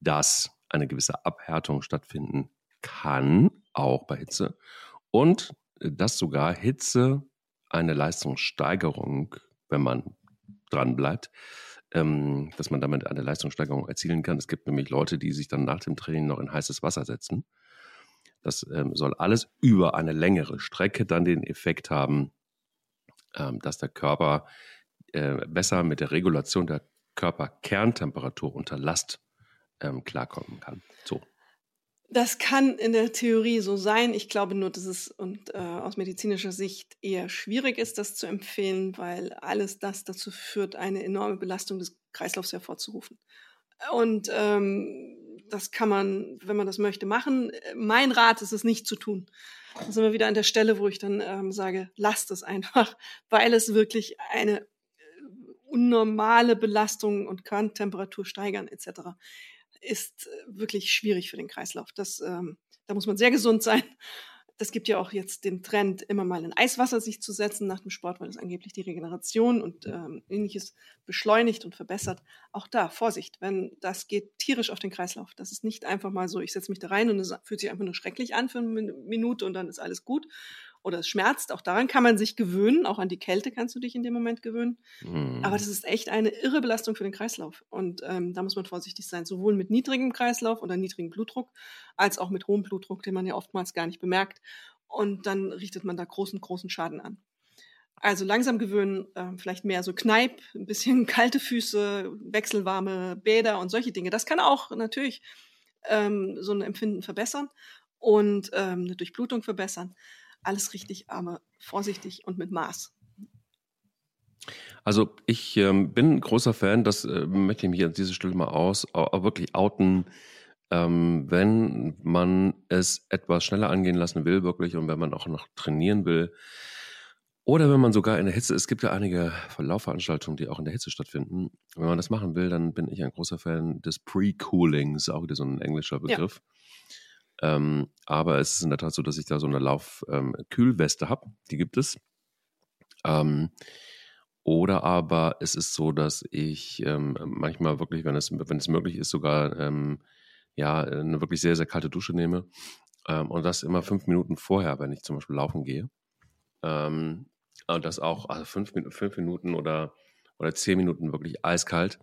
dass eine gewisse Abhärtung stattfinden kann, auch bei Hitze. Und dass sogar Hitze eine Leistungssteigerung, wenn man dran bleibt, ähm, dass man damit eine Leistungssteigerung erzielen kann. Es gibt nämlich Leute, die sich dann nach dem Training noch in heißes Wasser setzen. Das ähm, soll alles über eine längere Strecke dann den Effekt haben, ähm, dass der Körper äh, besser mit der Regulation der Körperkerntemperatur unter Last ähm, klarkommen kann. So. Das kann in der Theorie so sein. Ich glaube nur, dass es und, äh, aus medizinischer Sicht eher schwierig ist, das zu empfehlen, weil alles das dazu führt, eine enorme Belastung des Kreislaufs hervorzurufen. Und ähm, das kann man, wenn man das möchte, machen. Mein Rat ist es nicht zu tun. Da sind wir wieder an der Stelle, wo ich dann ähm, sage, lasst es einfach, weil es wirklich eine äh, unnormale Belastung und kann Temperatur steigern etc ist äh, wirklich schwierig für den Kreislauf. Das, ähm, da muss man sehr gesund sein. Das gibt ja auch jetzt den Trend, immer mal in Eiswasser sich zu setzen nach dem Sport, weil es angeblich die Regeneration und ähm, ähnliches beschleunigt und verbessert. Auch da, Vorsicht, wenn das geht tierisch auf den Kreislauf. Das ist nicht einfach mal so, ich setze mich da rein und es fühlt sich einfach nur schrecklich an für eine Minute und dann ist alles gut, oder es schmerzt. Auch daran kann man sich gewöhnen. Auch an die Kälte kannst du dich in dem Moment gewöhnen. Mhm. Aber das ist echt eine irre Belastung für den Kreislauf. Und ähm, da muss man vorsichtig sein, sowohl mit niedrigem Kreislauf oder niedrigem Blutdruck, als auch mit hohem Blutdruck, den man ja oftmals gar nicht bemerkt. Und dann richtet man da großen, großen Schaden an. Also langsam gewöhnen, äh, vielleicht mehr so Kneip, ein bisschen kalte Füße, wechselwarme Bäder und solche Dinge. Das kann auch natürlich ähm, so ein Empfinden verbessern und ähm, eine Durchblutung verbessern alles richtig, aber vorsichtig und mit Maß. Also ich ähm, bin ein großer Fan, das äh, möchte ich mich an dieser Stelle mal aus, auch wirklich outen, ähm, wenn man es etwas schneller angehen lassen will, wirklich, und wenn man auch noch trainieren will, oder wenn man sogar in der Hitze, es gibt ja einige Laufveranstaltungen, die auch in der Hitze stattfinden. Wenn man das machen will, dann bin ich ein großer Fan des Pre-Coolings, auch wieder so ein englischer Begriff. Ja. Ähm, aber es ist in der Tat so, dass ich da so eine Laufkühlweste ähm, habe. Die gibt es. Ähm, oder aber es ist so, dass ich ähm, manchmal wirklich, wenn es, wenn es möglich ist, sogar ähm, ja, eine wirklich sehr, sehr kalte Dusche nehme. Ähm, und das immer fünf Minuten vorher, wenn ich zum Beispiel laufen gehe. und das auch, also fünf, fünf Minuten oder, oder zehn Minuten wirklich eiskalt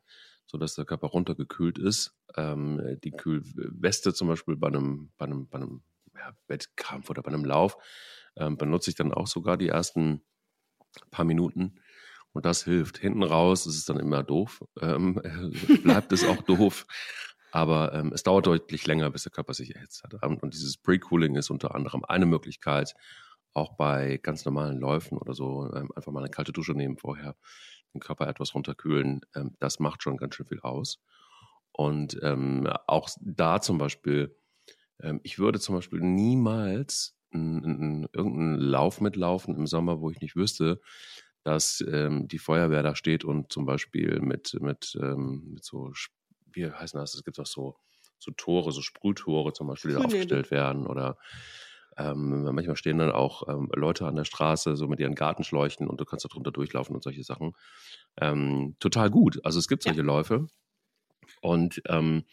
sodass der Körper runtergekühlt ist. Ähm, die Kühlweste zum Beispiel bei einem, bei einem, bei einem ja, Wettkampf oder bei einem Lauf ähm, benutze ich dann auch sogar die ersten paar Minuten. Und das hilft. Hinten raus ist es dann immer doof. Ähm, bleibt es auch doof. Aber ähm, es dauert deutlich länger, bis der Körper sich erhitzt hat. Und dieses Pre-Cooling ist unter anderem eine Möglichkeit, auch bei ganz normalen Läufen oder so, ähm, einfach mal eine kalte Dusche nehmen vorher den Körper etwas runterkühlen, ähm, das macht schon ganz schön viel aus. Und ähm, auch da zum Beispiel, ähm, ich würde zum Beispiel niemals irgendeinen Lauf mitlaufen im Sommer, wo ich nicht wüsste, dass ähm, die Feuerwehr da steht und zum Beispiel mit, mit, ähm, mit so, wie heißt das? Es gibt auch so, so Tore, so Sprühtore zum Beispiel, die aufgestellt werden oder ähm, manchmal stehen dann auch ähm, Leute an der Straße, so mit ihren Gartenschläuchen und du kannst da drunter durchlaufen und solche Sachen. Ähm, total gut. Also es gibt solche ja. Läufe. Und ähm,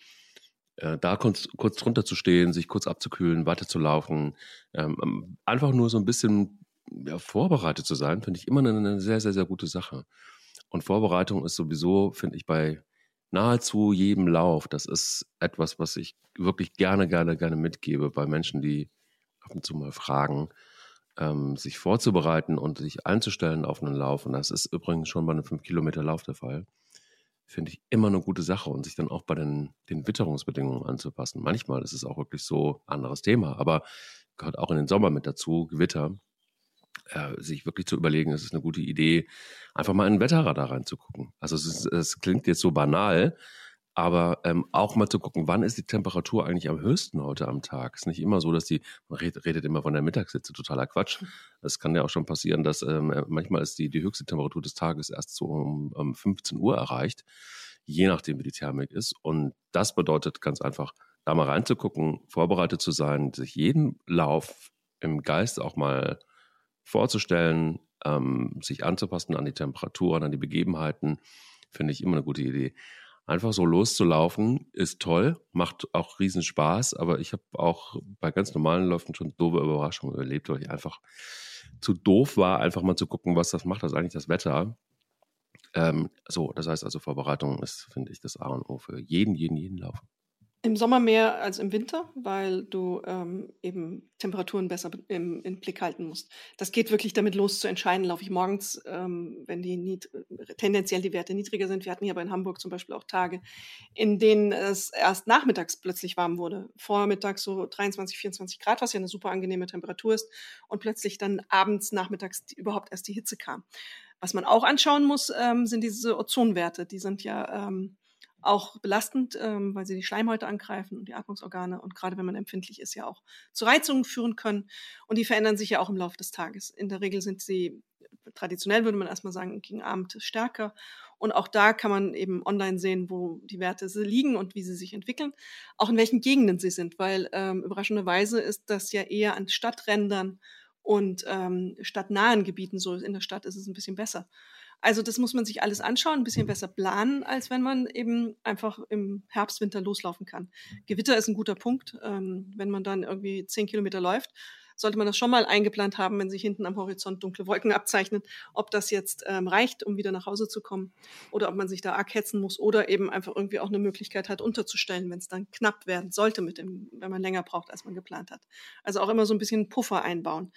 äh, da kurz, kurz drunter zu stehen, sich kurz abzukühlen, weiterzulaufen, ähm, ähm, einfach nur so ein bisschen ja, vorbereitet zu sein, finde ich immer eine, eine sehr, sehr, sehr gute Sache. Und Vorbereitung ist sowieso, finde ich, bei nahezu jedem Lauf, das ist etwas, was ich wirklich gerne, gerne, gerne mitgebe bei Menschen, die ab und zu mal fragen, ähm, sich vorzubereiten und sich einzustellen auf einen Lauf. Und das ist übrigens schon bei einem 5-Kilometer-Lauf der Fall. Finde ich immer eine gute Sache und sich dann auch bei den, den Witterungsbedingungen anzupassen. Manchmal ist es auch wirklich so anderes Thema, aber gehört auch in den Sommer mit dazu, Gewitter. Äh, sich wirklich zu überlegen, es ist eine gute Idee, einfach mal in den Wetterradar reinzugucken. Also es, ist, es klingt jetzt so banal, aber ähm, auch mal zu gucken, wann ist die Temperatur eigentlich am höchsten heute am Tag. Es ist nicht immer so, dass die, man redet, immer von der Mittagshitze, totaler Quatsch. Es kann ja auch schon passieren, dass ähm, äh, manchmal ist die, die höchste Temperatur des Tages erst so um, um 15 Uhr erreicht, je nachdem, wie die Thermik ist. Und das bedeutet ganz einfach, da mal reinzugucken, vorbereitet zu sein, sich jeden Lauf im Geist auch mal vorzustellen, ähm, sich anzupassen an die Temperaturen, an die Begebenheiten, finde ich immer eine gute Idee. Einfach so loszulaufen ist toll, macht auch riesen Spaß, aber ich habe auch bei ganz normalen Läufen schon doofe Überraschungen erlebt, weil ich einfach zu doof war, einfach mal zu gucken, was das macht, das eigentlich das Wetter. Ähm, so, das heißt also, Vorbereitung ist, finde ich, das A und O für jeden, jeden, jeden Lauf. Im Sommer mehr als im Winter, weil du ähm, eben Temperaturen besser im, im, Blick halten musst. Das geht wirklich damit los zu entscheiden, laufe ich morgens, ähm, wenn die tendenziell die Werte niedriger sind. Wir hatten hier aber in Hamburg zum Beispiel auch Tage, in denen es erst nachmittags plötzlich warm wurde. Vormittags so 23, 24 Grad, was ja eine super angenehme Temperatur ist. Und plötzlich dann abends, nachmittags überhaupt erst die Hitze kam. Was man auch anschauen muss, ähm, sind diese Ozonwerte. Die sind ja ähm, auch belastend, ähm, weil sie die Schleimhäute angreifen und die Atmungsorgane und gerade wenn man empfindlich ist, ja auch zu Reizungen führen können. Und die verändern sich ja auch im Laufe des Tages. In der Regel sind sie, traditionell würde man erstmal sagen, gegen Abend stärker. Und auch da kann man eben online sehen, wo die Werte liegen und wie sie sich entwickeln, auch in welchen Gegenden sie sind, weil ähm, überraschenderweise ist das ja eher an Stadträndern und ähm, stadtnahen Gebieten so. In der Stadt ist es ein bisschen besser. Also das muss man sich alles anschauen, ein bisschen besser planen, als wenn man eben einfach im Herbst, Winter loslaufen kann. Gewitter ist ein guter Punkt. Ähm, wenn man dann irgendwie zehn Kilometer läuft, sollte man das schon mal eingeplant haben, wenn sich hinten am Horizont dunkle Wolken abzeichnen, ob das jetzt ähm, reicht, um wieder nach Hause zu kommen oder ob man sich da arg hetzen muss oder eben einfach irgendwie auch eine Möglichkeit hat, unterzustellen, wenn es dann knapp werden sollte mit dem, wenn man länger braucht, als man geplant hat. Also auch immer so ein bisschen Puffer einbauen.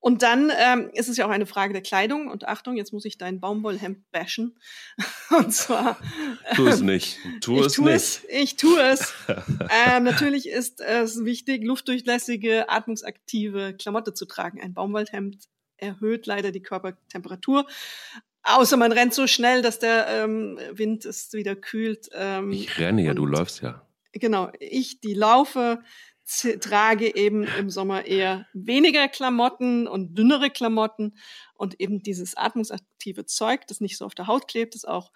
Und dann ähm, ist es ja auch eine Frage der Kleidung. Und Achtung, jetzt muss ich dein Baumwollhemd bashen. Und zwar. Tu es nicht. Tu es nicht. Es, ich tue es. ähm, natürlich ist es wichtig, luftdurchlässige, atmungsaktive Klamotte zu tragen. Ein Baumwollhemd erhöht leider die Körpertemperatur. Außer man rennt so schnell, dass der ähm, Wind es wieder kühlt. Ähm, ich renne ja, du läufst ja. Genau, ich, die laufe, trage eben im Sommer eher weniger Klamotten und dünnere Klamotten und eben dieses atmungsaktive Zeug, das nicht so auf der Haut klebt, das auch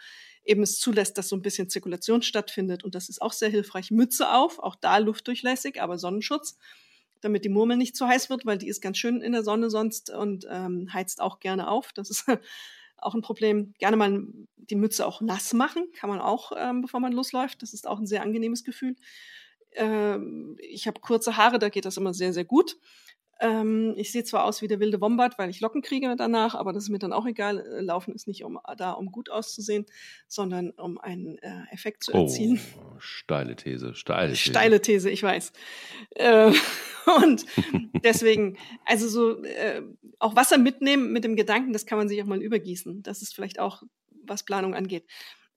eben es zulässt, dass so ein bisschen Zirkulation stattfindet und das ist auch sehr hilfreich. Mütze auf, auch da luftdurchlässig, aber Sonnenschutz, damit die Murmel nicht zu heiß wird, weil die ist ganz schön in der Sonne sonst und ähm, heizt auch gerne auf. Das ist auch ein Problem. Gerne mal die Mütze auch nass machen, kann man auch, ähm, bevor man losläuft. Das ist auch ein sehr angenehmes Gefühl. Ähm, ich habe kurze Haare, da geht das immer sehr, sehr gut. Ähm, ich sehe zwar aus wie der wilde Wombat, weil ich Locken kriege danach, aber das ist mir dann auch egal. Äh, Laufen ist nicht um, da, um gut auszusehen, sondern um einen äh, Effekt zu erzielen. Oh, steile These, steile These. Steile These, ich weiß. Äh, und deswegen, also so äh, auch Wasser mitnehmen mit dem Gedanken, das kann man sich auch mal übergießen. Das ist vielleicht auch, was Planung angeht.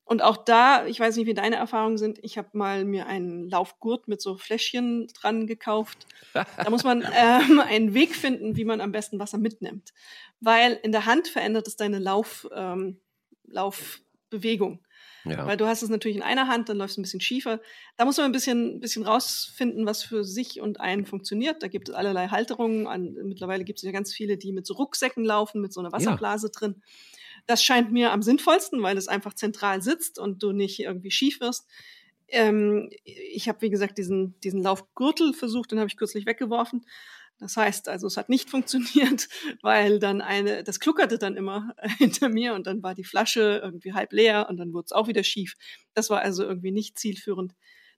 Und auch da, ich weiß nicht, wie deine Erfahrungen sind, ich habe mal mir einen Laufgurt mit so Fläschchen dran gekauft. Da muss man ähm, einen Weg finden, wie man am besten Wasser mitnimmt. Weil in der Hand verändert es deine Lauf, ähm, Laufbewegung. Ja. Weil du hast es natürlich in einer Hand, dann läufst du ein bisschen schiefer. Da muss man ein bisschen, bisschen rausfinden, was für sich und einen funktioniert. Da gibt es allerlei Halterungen. An, mittlerweile gibt es ja ganz viele, die mit so Rucksäcken laufen, mit so einer Wasserblase ja. drin. Das scheint mir am sinnvollsten, weil es einfach zentral sitzt und du nicht irgendwie schief wirst. Ähm, ich habe, wie gesagt, diesen, diesen Laufgürtel versucht, den habe ich kürzlich weggeworfen. Das heißt, also es hat nicht funktioniert, weil dann eine, das kluckerte dann immer hinter mir und dann war die Flasche irgendwie halb leer und dann wurde es auch wieder schief. Das war also irgendwie nicht zielführend.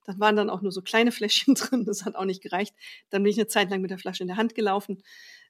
Dann waren dann auch nur so kleine Fläschchen drin, das hat auch nicht gereicht. Dann bin ich eine Zeit lang mit der Flasche in der Hand gelaufen.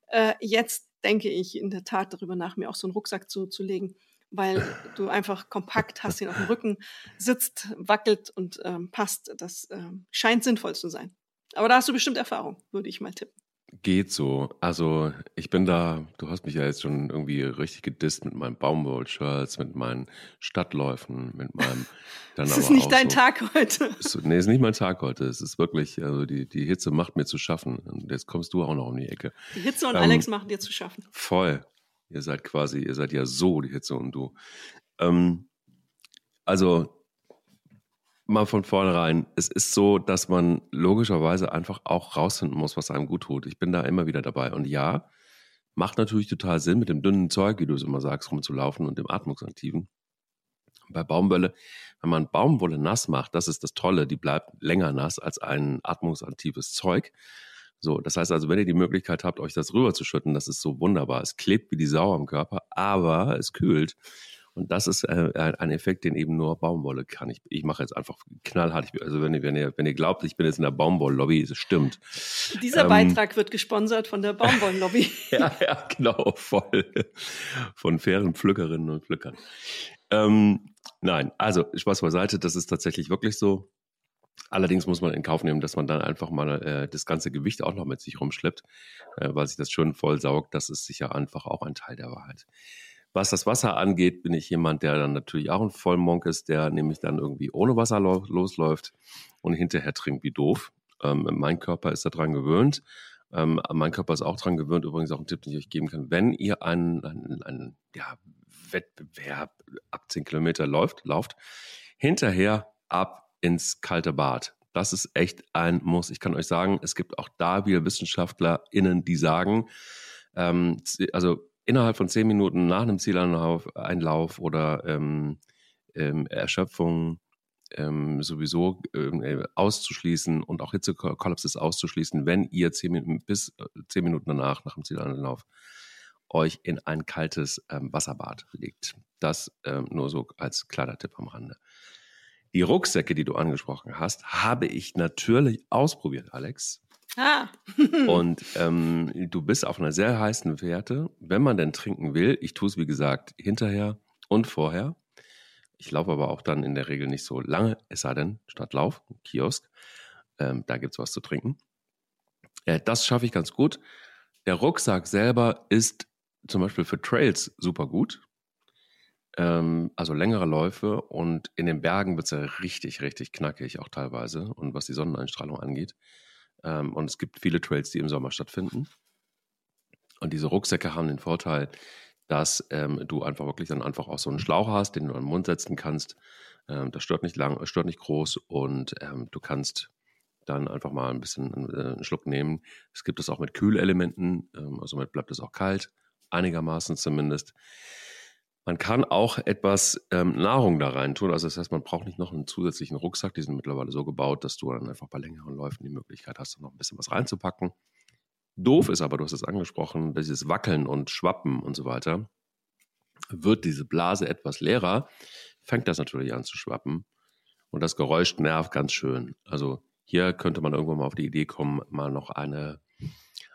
Äh, jetzt denke ich in der Tat darüber nach, mir auch so einen Rucksack zuzulegen, weil du einfach kompakt hast, ihn auf dem Rücken sitzt, wackelt und ähm, passt. Das ähm, scheint sinnvoll zu sein. Aber da hast du bestimmt Erfahrung, würde ich mal tippen. Geht so. Also ich bin da, du hast mich ja jetzt schon irgendwie richtig gedisst mit meinen Baumwollshirts, mit meinen Stadtläufen, mit meinem dann Das ist nicht dein so, Tag heute. Ist, nee, ist nicht mein Tag heute. Es ist wirklich, also die, die Hitze macht mir zu schaffen. Und jetzt kommst du auch noch um die Ecke. Die Hitze und ähm, Alex machen dir zu schaffen. Voll. Ihr seid quasi, ihr seid ja so die Hitze und du. Ähm, also mal von vornherein, es ist so, dass man logischerweise einfach auch rausfinden muss, was einem gut tut. Ich bin da immer wieder dabei. Und ja, macht natürlich total Sinn, mit dem dünnen Zeug, wie du es immer sagst, rumzulaufen und dem Atmungsaktiven. Bei Baumwolle, wenn man Baumwolle nass macht, das ist das Tolle, die bleibt länger nass als ein atmungsaktives Zeug. So, das heißt also, wenn ihr die Möglichkeit habt, euch das rüberzuschütten, das ist so wunderbar. Es klebt wie die Sau am Körper, aber es kühlt. Und das ist äh, ein Effekt, den eben nur Baumwolle kann. Ich, ich mache jetzt einfach knallhart. Also wenn ihr, wenn ihr, wenn ihr glaubt, ich bin jetzt in der Baumwoll-Lobby, es stimmt. Dieser ähm, Beitrag wird gesponsert von der Baumwoll-Lobby. ja, ja, genau, voll. Von fairen Pflückerinnen und Pflückern. Ähm, nein, also Spaß beiseite, das ist tatsächlich wirklich so. Allerdings muss man in Kauf nehmen, dass man dann einfach mal äh, das ganze Gewicht auch noch mit sich rumschleppt, äh, weil sich das schön voll saugt. Das ist sicher einfach auch ein Teil der Wahrheit. Was das Wasser angeht, bin ich jemand, der dann natürlich auch ein Vollmonk ist, der nämlich dann irgendwie ohne Wasser lo losläuft und hinterher trinkt wie doof. Ähm, mein Körper ist daran gewöhnt. Ähm, mein Körper ist auch daran gewöhnt, übrigens auch ein Tipp, den ich euch geben kann. Wenn ihr einen, einen, einen ja, Wettbewerb ab 10 Kilometer läuft, lauft, hinterher ab ins kalte Bad. Das ist echt ein Muss. Ich kann euch sagen, es gibt auch da wieder WissenschaftlerInnen, die sagen, ähm, also innerhalb von zehn Minuten nach einem Zieleinlauf Einlauf oder ähm, ähm, Erschöpfung ähm, sowieso äh, auszuschließen und auch Hitzekollapses auszuschließen, wenn ihr zehn Minuten, bis äh, zehn Minuten danach, nach dem Zieleinlauf, euch in ein kaltes ähm, Wasserbad legt. Das ähm, nur so als kleiner Tipp am Rande. Die Rucksäcke, die du angesprochen hast, habe ich natürlich ausprobiert, Alex. Ah. und ähm, du bist auf einer sehr heißen Werte. Wenn man denn trinken will, ich tue es wie gesagt hinterher und vorher. Ich laufe aber auch dann in der Regel nicht so lange, es sei denn, statt Lauf, Kiosk, ähm, da gibt es was zu trinken. Äh, das schaffe ich ganz gut. Der Rucksack selber ist zum Beispiel für Trails super gut ähm, also längere Läufe und in den Bergen wird es ja richtig, richtig knackig auch teilweise und was die Sonneneinstrahlung angeht. Ähm, und es gibt viele Trails, die im Sommer stattfinden. Und diese Rucksäcke haben den Vorteil, dass ähm, du einfach wirklich dann einfach auch so einen Schlauch hast, den du an den Mund setzen kannst. Ähm, das stört nicht lang, stört nicht groß und ähm, du kannst dann einfach mal ein bisschen äh, einen Schluck nehmen. Es gibt es auch mit Kühlelementen, ähm, also somit bleibt es auch kalt, einigermaßen zumindest. Man kann auch etwas ähm, Nahrung da rein tun. Also das heißt, man braucht nicht noch einen zusätzlichen Rucksack. Die sind mittlerweile so gebaut, dass du dann einfach bei längeren Läufen die Möglichkeit hast, noch ein bisschen was reinzupacken. Doof ist aber, du hast es angesprochen, dieses Wackeln und Schwappen und so weiter. Wird diese Blase etwas leerer, fängt das natürlich an zu schwappen. Und das Geräusch nervt ganz schön. Also hier könnte man irgendwann mal auf die Idee kommen, mal noch eine,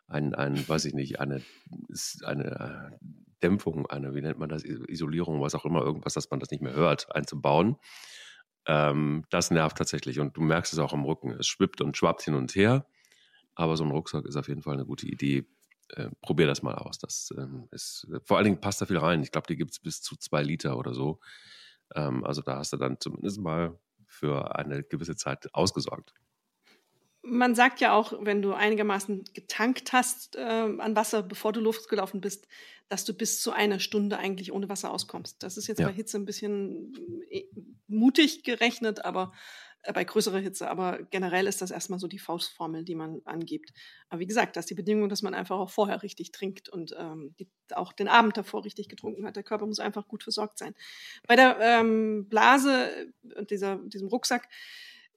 ein, ein weiß ich nicht, eine, eine Dämpfung, eine, wie nennt man das, Isolierung, was auch immer, irgendwas, dass man das nicht mehr hört, einzubauen. Ähm, das nervt tatsächlich und du merkst es auch am Rücken. Es schwippt und schwappt hin und her, aber so ein Rucksack ist auf jeden Fall eine gute Idee. Äh, probier das mal aus. Das ähm, ist, vor allen Dingen passt da viel rein. Ich glaube, die gibt es bis zu zwei Liter oder so. Ähm, also da hast du dann zumindest mal für eine gewisse Zeit ausgesorgt man sagt ja auch, wenn du einigermaßen getankt hast äh, an Wasser, bevor du losgelaufen bist, dass du bis zu einer Stunde eigentlich ohne Wasser auskommst. Das ist jetzt ja. bei Hitze ein bisschen äh, mutig gerechnet, aber äh, bei größerer Hitze. Aber generell ist das erstmal so die Faustformel, die man angibt. Aber wie gesagt, das ist die Bedingung, dass man einfach auch vorher richtig trinkt und ähm, die, auch den Abend davor richtig getrunken hat. Der Körper muss einfach gut versorgt sein. Bei der ähm, Blase und dieser, diesem Rucksack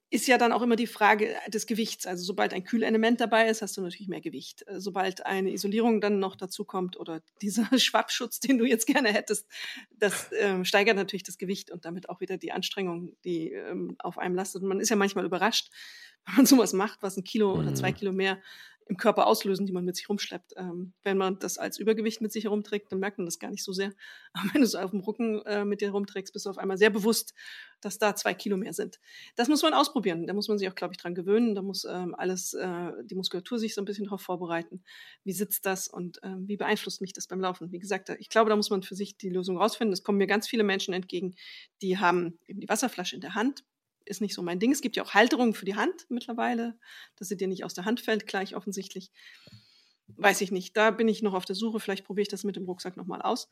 ist ja dann auch immer die Frage des Gewichts. Also sobald ein Kühlelement dabei ist, hast du natürlich mehr Gewicht. Äh, sobald eine Isolierung dann noch dazu kommt oder dieser Schwappschutz, den du jetzt gerne hättest, das ähm, steigert natürlich das Gewicht und damit auch wieder die Anstrengung, die ähm, auf einem lastet. Und man ist ja manchmal überrascht, wenn man sowas macht, was ein Kilo mhm. oder zwei mhm. Kilo mehr im Körper auslösen, die man mit sich rumschleppt. Ähm, wenn man das als Übergewicht mit sich herumträgt, dann merkt man das gar nicht so sehr. Aber wenn du es auf dem Rücken äh, mit dir herumträgst, bist du auf einmal sehr bewusst, dass da zwei Kilo mehr sind. Das muss man ausprobieren. Da muss man sich auch, glaube ich, dran gewöhnen. Da muss ähm, alles, äh, die Muskulatur sich so ein bisschen darauf vorbereiten. Wie sitzt das und äh, wie beeinflusst mich das beim Laufen? Wie gesagt, ich glaube, da muss man für sich die Lösung rausfinden. Es kommen mir ganz viele Menschen entgegen, die haben eben die Wasserflasche in der Hand, ist nicht so mein Ding. Es gibt ja auch Halterungen für die Hand mittlerweile, dass sie dir nicht aus der Hand fällt, gleich offensichtlich. Weiß ich nicht. Da bin ich noch auf der Suche. Vielleicht probiere ich das mit dem Rucksack nochmal aus.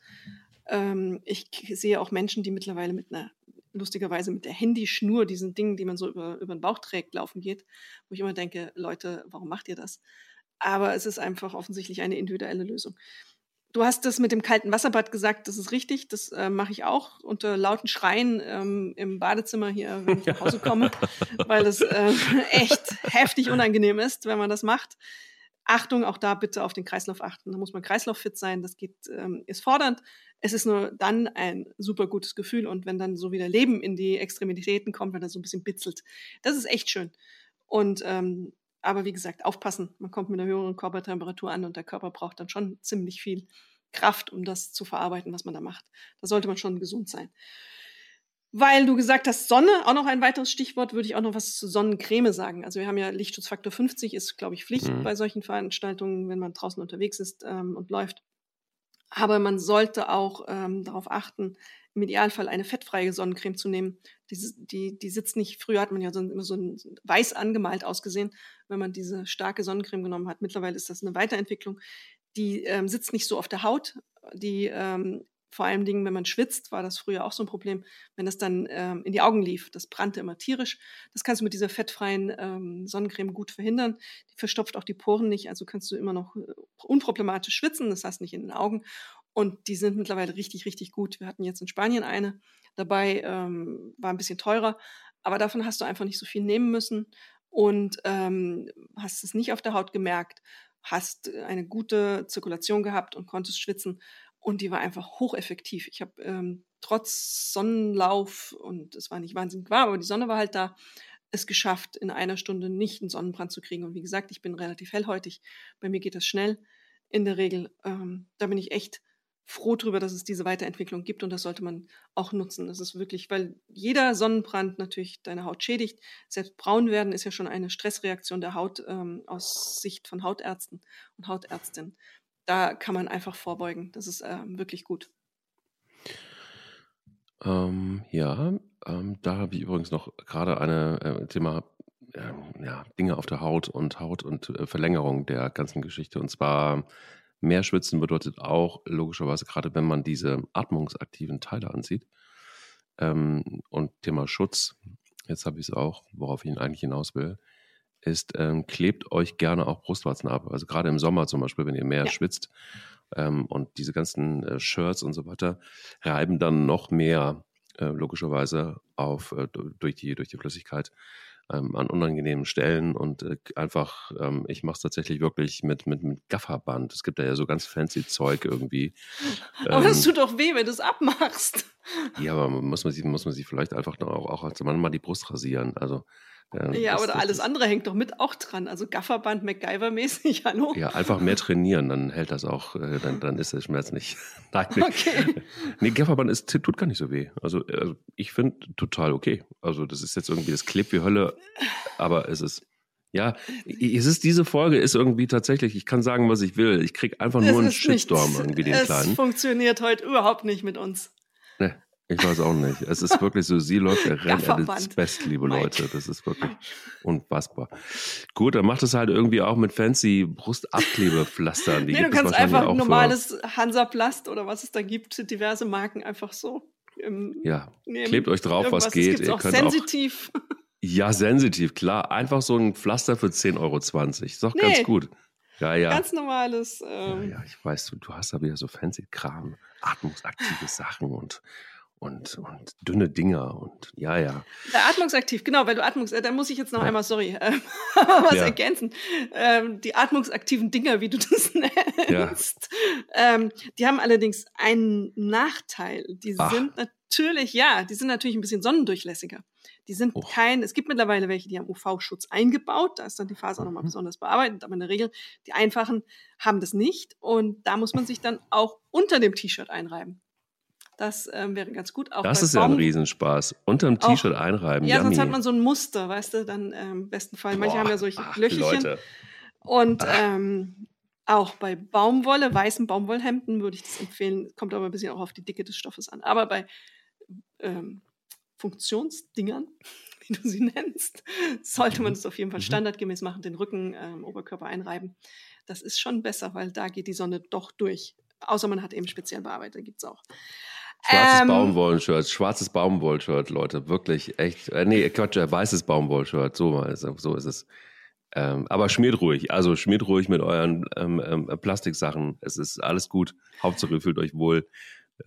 Ähm, ich sehe auch Menschen, die mittlerweile mit einer, lustigerweise mit der Handyschnur, diesen Dingen, die man so über, über den Bauch trägt, laufen geht, wo ich immer denke, Leute, warum macht ihr das? Aber es ist einfach offensichtlich eine individuelle Lösung. Du hast das mit dem kalten Wasserbad gesagt, das ist richtig, das äh, mache ich auch unter lauten Schreien ähm, im Badezimmer hier, wenn ich nach Hause komme, weil das äh, echt heftig unangenehm ist, wenn man das macht. Achtung, auch da bitte auf den Kreislauf achten. Da muss man kreislauffit sein. Das geht, ähm, ist fordernd. Es ist nur dann ein super gutes Gefühl. Und wenn dann so wieder Leben in die Extremitäten kommt, wenn er so ein bisschen bitzelt, das ist echt schön. Und ähm, aber wie gesagt, aufpassen. Man kommt mit einer höheren Körpertemperatur an und der Körper braucht dann schon ziemlich viel Kraft, um das zu verarbeiten, was man da macht. Da sollte man schon gesund sein. Weil du gesagt hast, Sonne, auch noch ein weiteres Stichwort, würde ich auch noch was zu Sonnencreme sagen. Also wir haben ja Lichtschutzfaktor 50, ist, glaube ich, Pflicht mhm. bei solchen Veranstaltungen, wenn man draußen unterwegs ist ähm, und läuft. Aber man sollte auch ähm, darauf achten, im Idealfall eine fettfreie Sonnencreme zu nehmen. Die, die, die sitzt nicht, früher hat man ja so, immer so ein weiß angemalt ausgesehen, wenn man diese starke Sonnencreme genommen hat. Mittlerweile ist das eine Weiterentwicklung. Die ähm, sitzt nicht so auf der Haut. Die ähm, vor allen Dingen, wenn man schwitzt, war das früher auch so ein Problem, wenn das dann ähm, in die Augen lief. Das brannte immer tierisch. Das kannst du mit dieser fettfreien ähm, Sonnencreme gut verhindern. Die verstopft auch die Poren nicht, also kannst du immer noch äh, unproblematisch schwitzen, das heißt nicht in den Augen. Und die sind mittlerweile richtig, richtig gut. Wir hatten jetzt in Spanien eine dabei, ähm, war ein bisschen teurer, aber davon hast du einfach nicht so viel nehmen müssen und ähm, hast es nicht auf der Haut gemerkt, hast eine gute Zirkulation gehabt und konntest schwitzen und die war einfach hocheffektiv. Ich habe ähm, trotz Sonnenlauf, und es war nicht wahnsinnig warm, aber die Sonne war halt da, es geschafft, in einer Stunde nicht einen Sonnenbrand zu kriegen. Und wie gesagt, ich bin relativ hellhäutig. Bei mir geht das schnell in der Regel. Ähm, da bin ich echt froh drüber, dass es diese Weiterentwicklung gibt und das sollte man auch nutzen. Das ist wirklich, weil jeder Sonnenbrand natürlich deine Haut schädigt. Selbst braun werden ist ja schon eine Stressreaktion der Haut ähm, aus Sicht von Hautärzten und Hautärztinnen da kann man einfach vorbeugen. Das ist äh, wirklich gut. Ähm, ja, ähm, da habe ich übrigens noch gerade ein äh, Thema äh, ja, Dinge auf der Haut und Haut und äh, Verlängerung der ganzen Geschichte. Und zwar mehr schwitzen bedeutet auch logischerweise gerade, wenn man diese atmungsaktiven Teile ansieht. Ähm, und Thema Schutz, jetzt habe ich es auch, worauf ich ihn eigentlich hinaus will ist, ähm, klebt euch gerne auch Brustwarzen ab. Also gerade im Sommer zum Beispiel, wenn ihr mehr ja. schwitzt ähm, und diese ganzen äh, Shirts und so weiter reiben dann noch mehr äh, logischerweise auf äh, durch die durch die Flüssigkeit ähm, an unangenehmen Stellen und äh, einfach, ähm, ich mache es tatsächlich wirklich mit, mit, mit Gafferband. Es gibt da ja so ganz fancy Zeug irgendwie. Aber das ähm, tut doch weh, wenn du es abmachst. Ja, aber muss man sich, muss man sich vielleicht einfach auch, auch als Mann mal die Brust rasieren. Also ja, ja das, aber das, alles das, andere hängt doch mit auch dran. Also Gafferband MacGyver-mäßig, hallo? Ja, einfach mehr trainieren, dann hält das auch, äh, dann, dann ist der Schmerz nicht. Nein, okay. Nee, Gafferband ist, tut gar nicht so weh. Also, also ich finde total okay. Also das ist jetzt irgendwie, das klebt wie Hölle, aber es ist. Ja, es ist diese Folge ist irgendwie tatsächlich, ich kann sagen, was ich will. Ich krieg einfach nur einen Shitstorm nicht, irgendwie den es kleinen. Es funktioniert heute überhaupt nicht mit uns. Nee, ich weiß auch nicht. Es ist wirklich so, sie läuft its best, liebe. Leute. Das ist wirklich unfassbar. Gut, dann macht es halt irgendwie auch mit fancy Brustabklebepflastern. Die nee, du kannst einfach ein normales Hansaplast oder was es da gibt, diverse Marken einfach so. Im, ja, klebt euch drauf, was geht. Ihr auch könnt sensitiv. Auch, ja, sensitiv, klar. Einfach so ein Pflaster für 10,20 Euro. Ist doch nee, ganz gut. Ja, ja. Ganz normales. Ähm, ja, ja, ich weiß, du, du hast da wieder so fancy Kram, atmungsaktive Sachen und und, und dünne Dinger und ja, ja. ja atmungsaktiv, genau, weil du atmungs, äh, da muss ich jetzt noch ja. einmal, sorry, äh, was ja. ergänzen. Ähm, die atmungsaktiven Dinger, wie du das nennst, ähm, die haben allerdings einen Nachteil. Die Ach. sind natürlich, ja, die sind natürlich ein bisschen sonnendurchlässiger. Die sind oh. kein, es gibt mittlerweile welche, die haben UV-Schutz eingebaut, da ist dann die Faser mhm. nochmal besonders bearbeitet, aber in der Regel, die einfachen haben das nicht und da muss man sich dann auch unter dem T-Shirt einreiben. Das ähm, wäre ganz gut. Auch das ist Baum. ja ein Riesenspaß. Unterm T-Shirt einreiben. Ja, Yummy. sonst hat man so ein Muster, weißt du, dann ähm, im besten Fall. Manche Boah, haben ja solche ach, Löcherchen. Leute. Und ähm, auch bei Baumwolle, weißen Baumwollhemden würde ich das empfehlen. Kommt aber ein bisschen auch auf die Dicke des Stoffes an. Aber bei ähm, Funktionsdingern, wie du sie nennst, sollte man es auf jeden Fall mhm. standardgemäß machen, den Rücken, ähm, Oberkörper einreiben. Das ist schon besser, weil da geht die Sonne doch durch. Außer man hat eben speziell bearbeitet, gibt es auch. Schwarzes ähm, Baumwollshirt, schwarzes Baumwollshirt, Leute, wirklich echt. Äh, nee, Quatsch, äh, weißes Baumwollshirt, so, so ist es. Ähm, aber schmiert ruhig, also schmiert ruhig mit euren ähm, ähm, Plastiksachen. Es ist alles gut. Hauptsache ihr fühlt euch wohl.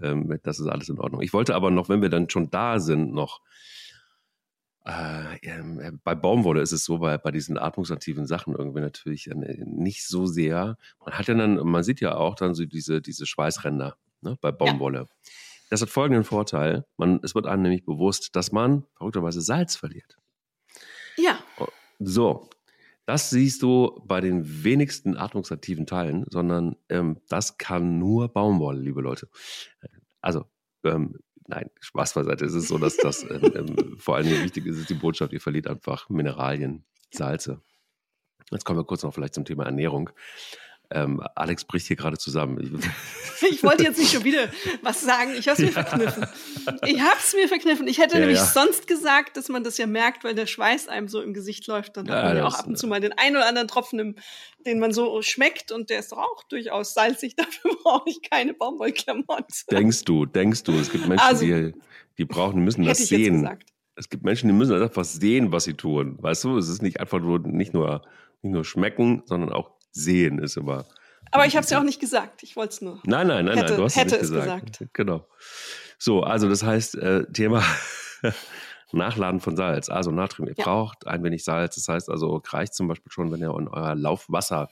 Ähm, das ist alles in Ordnung. Ich wollte aber noch, wenn wir dann schon da sind, noch Äh, äh, bei Baumwolle ist es so, bei, bei diesen atmungsaktiven Sachen irgendwie natürlich äh, nicht so sehr. Man hat ja dann, man sieht ja auch dann so diese, diese Schweißränder ne, bei Baumwolle. Ja. Das hat folgenden Vorteil. Man, es wird einem nämlich bewusst, dass man verrückterweise Salz verliert. Ja. Oh, so. Das siehst du bei den wenigsten atmungsaktiven Teilen, sondern ähm, das kann nur Baumwolle, liebe Leute. Also, ähm, nein, Spaß beiseite. Es ist so, dass das ähm, ähm, vor allen Dingen wichtig ist, ist die Botschaft, ihr verliert einfach Mineralien, Salze. Jetzt kommen wir kurz noch vielleicht zum Thema Ernährung. Ähm, Alex bricht hier gerade zusammen. Ich wollte jetzt nicht schon wieder was sagen. Ich habe es mir verkniffen. Ich habe es mir verkniffen. Ich hätte ja, nämlich ja. sonst gesagt, dass man das ja merkt, weil der Schweiß einem so im Gesicht läuft. Dann ja, hat man ja auch ab und zu mal den einen oder anderen Tropfen, im, den man so schmeckt. Und der ist doch auch durchaus salzig. Dafür brauche ich keine Baumwollklamotten. Denkst du, denkst du. Es gibt Menschen, also, die, die brauchen, die müssen das sehen. Es gibt Menschen, die müssen einfach sehen, was sie tun. Weißt du, es ist nicht einfach nur, nicht nur, nicht nur schmecken, sondern auch sehen ist immer. Aber ich habe es ja auch nicht gesagt. Ich wollte es nur. Nein, nein, nein, hätte, nein. Du hast hätte es nicht gesagt. gesagt. Genau. So, also das heißt, äh, Thema Nachladen von Salz. Also Natrium. Ihr ja. braucht ein wenig Salz. Das heißt also, reicht zum Beispiel schon, wenn ihr in euer Laufwasser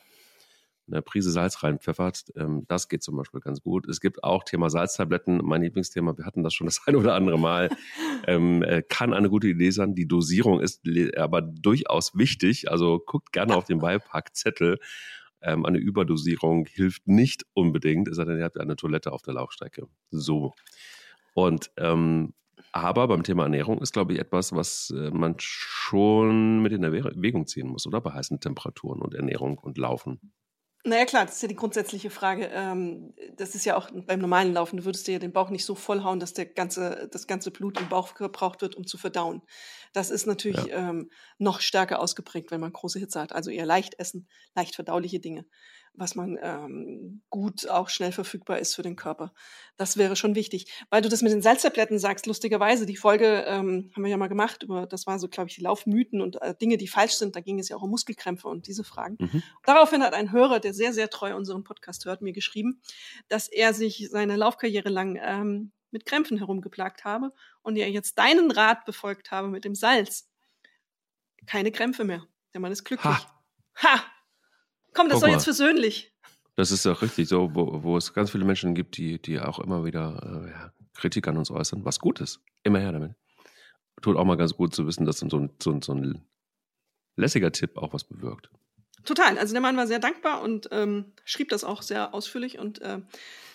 eine Prise Salz reinpfeffert. Ähm, das geht zum Beispiel ganz gut. Es gibt auch Thema Salztabletten, mein Lieblingsthema, wir hatten das schon das eine oder andere Mal. ähm, äh, kann eine gute Idee sein. Die Dosierung ist aber durchaus wichtig. Also guckt gerne auf den Beipackzettel. Ähm, eine Überdosierung hilft nicht unbedingt, es sei denn, ihr habt eine Toilette auf der Laufstrecke. So. Und ähm, aber beim Thema Ernährung ist, glaube ich, etwas, was äh, man schon mit in Erwägung ziehen muss, oder? Bei heißen Temperaturen und Ernährung und Laufen. Naja, klar, das ist ja die grundsätzliche Frage. Ähm, das ist ja auch beim normalen Laufen, du würdest dir ja den Bauch nicht so vollhauen, dass der ganze, das ganze Blut im Bauch gebraucht wird, um zu verdauen. Das ist natürlich ja. ähm, noch stärker ausgeprägt, wenn man große Hitze hat. Also eher leicht essen, leicht verdauliche Dinge was man ähm, gut auch schnell verfügbar ist für den Körper. Das wäre schon wichtig. Weil du das mit den Salztabletten sagst, lustigerweise, die Folge ähm, haben wir ja mal gemacht, über, das war so, glaube ich, die Laufmythen und äh, Dinge, die falsch sind. Da ging es ja auch um Muskelkrämpfe und diese Fragen. Mhm. Daraufhin hat ein Hörer, der sehr, sehr treu unseren Podcast hört, mir geschrieben, dass er sich seine Laufkarriere lang ähm, mit Krämpfen herumgeplagt habe und er jetzt deinen Rat befolgt habe mit dem Salz. Keine Krämpfe mehr. Der Mann ist glücklich. Ha! ha! Komm, das Guck war jetzt persönlich. Das ist ja richtig so, wo, wo, es ganz viele Menschen gibt, die, die auch immer wieder äh, ja, Kritik an uns äußern, was gut ist. Immer her damit. Tut auch mal ganz gut zu wissen, dass so ein, so ein, so ein lässiger Tipp auch was bewirkt. Total. Also der Mann war sehr dankbar und ähm, schrieb das auch sehr ausführlich und äh,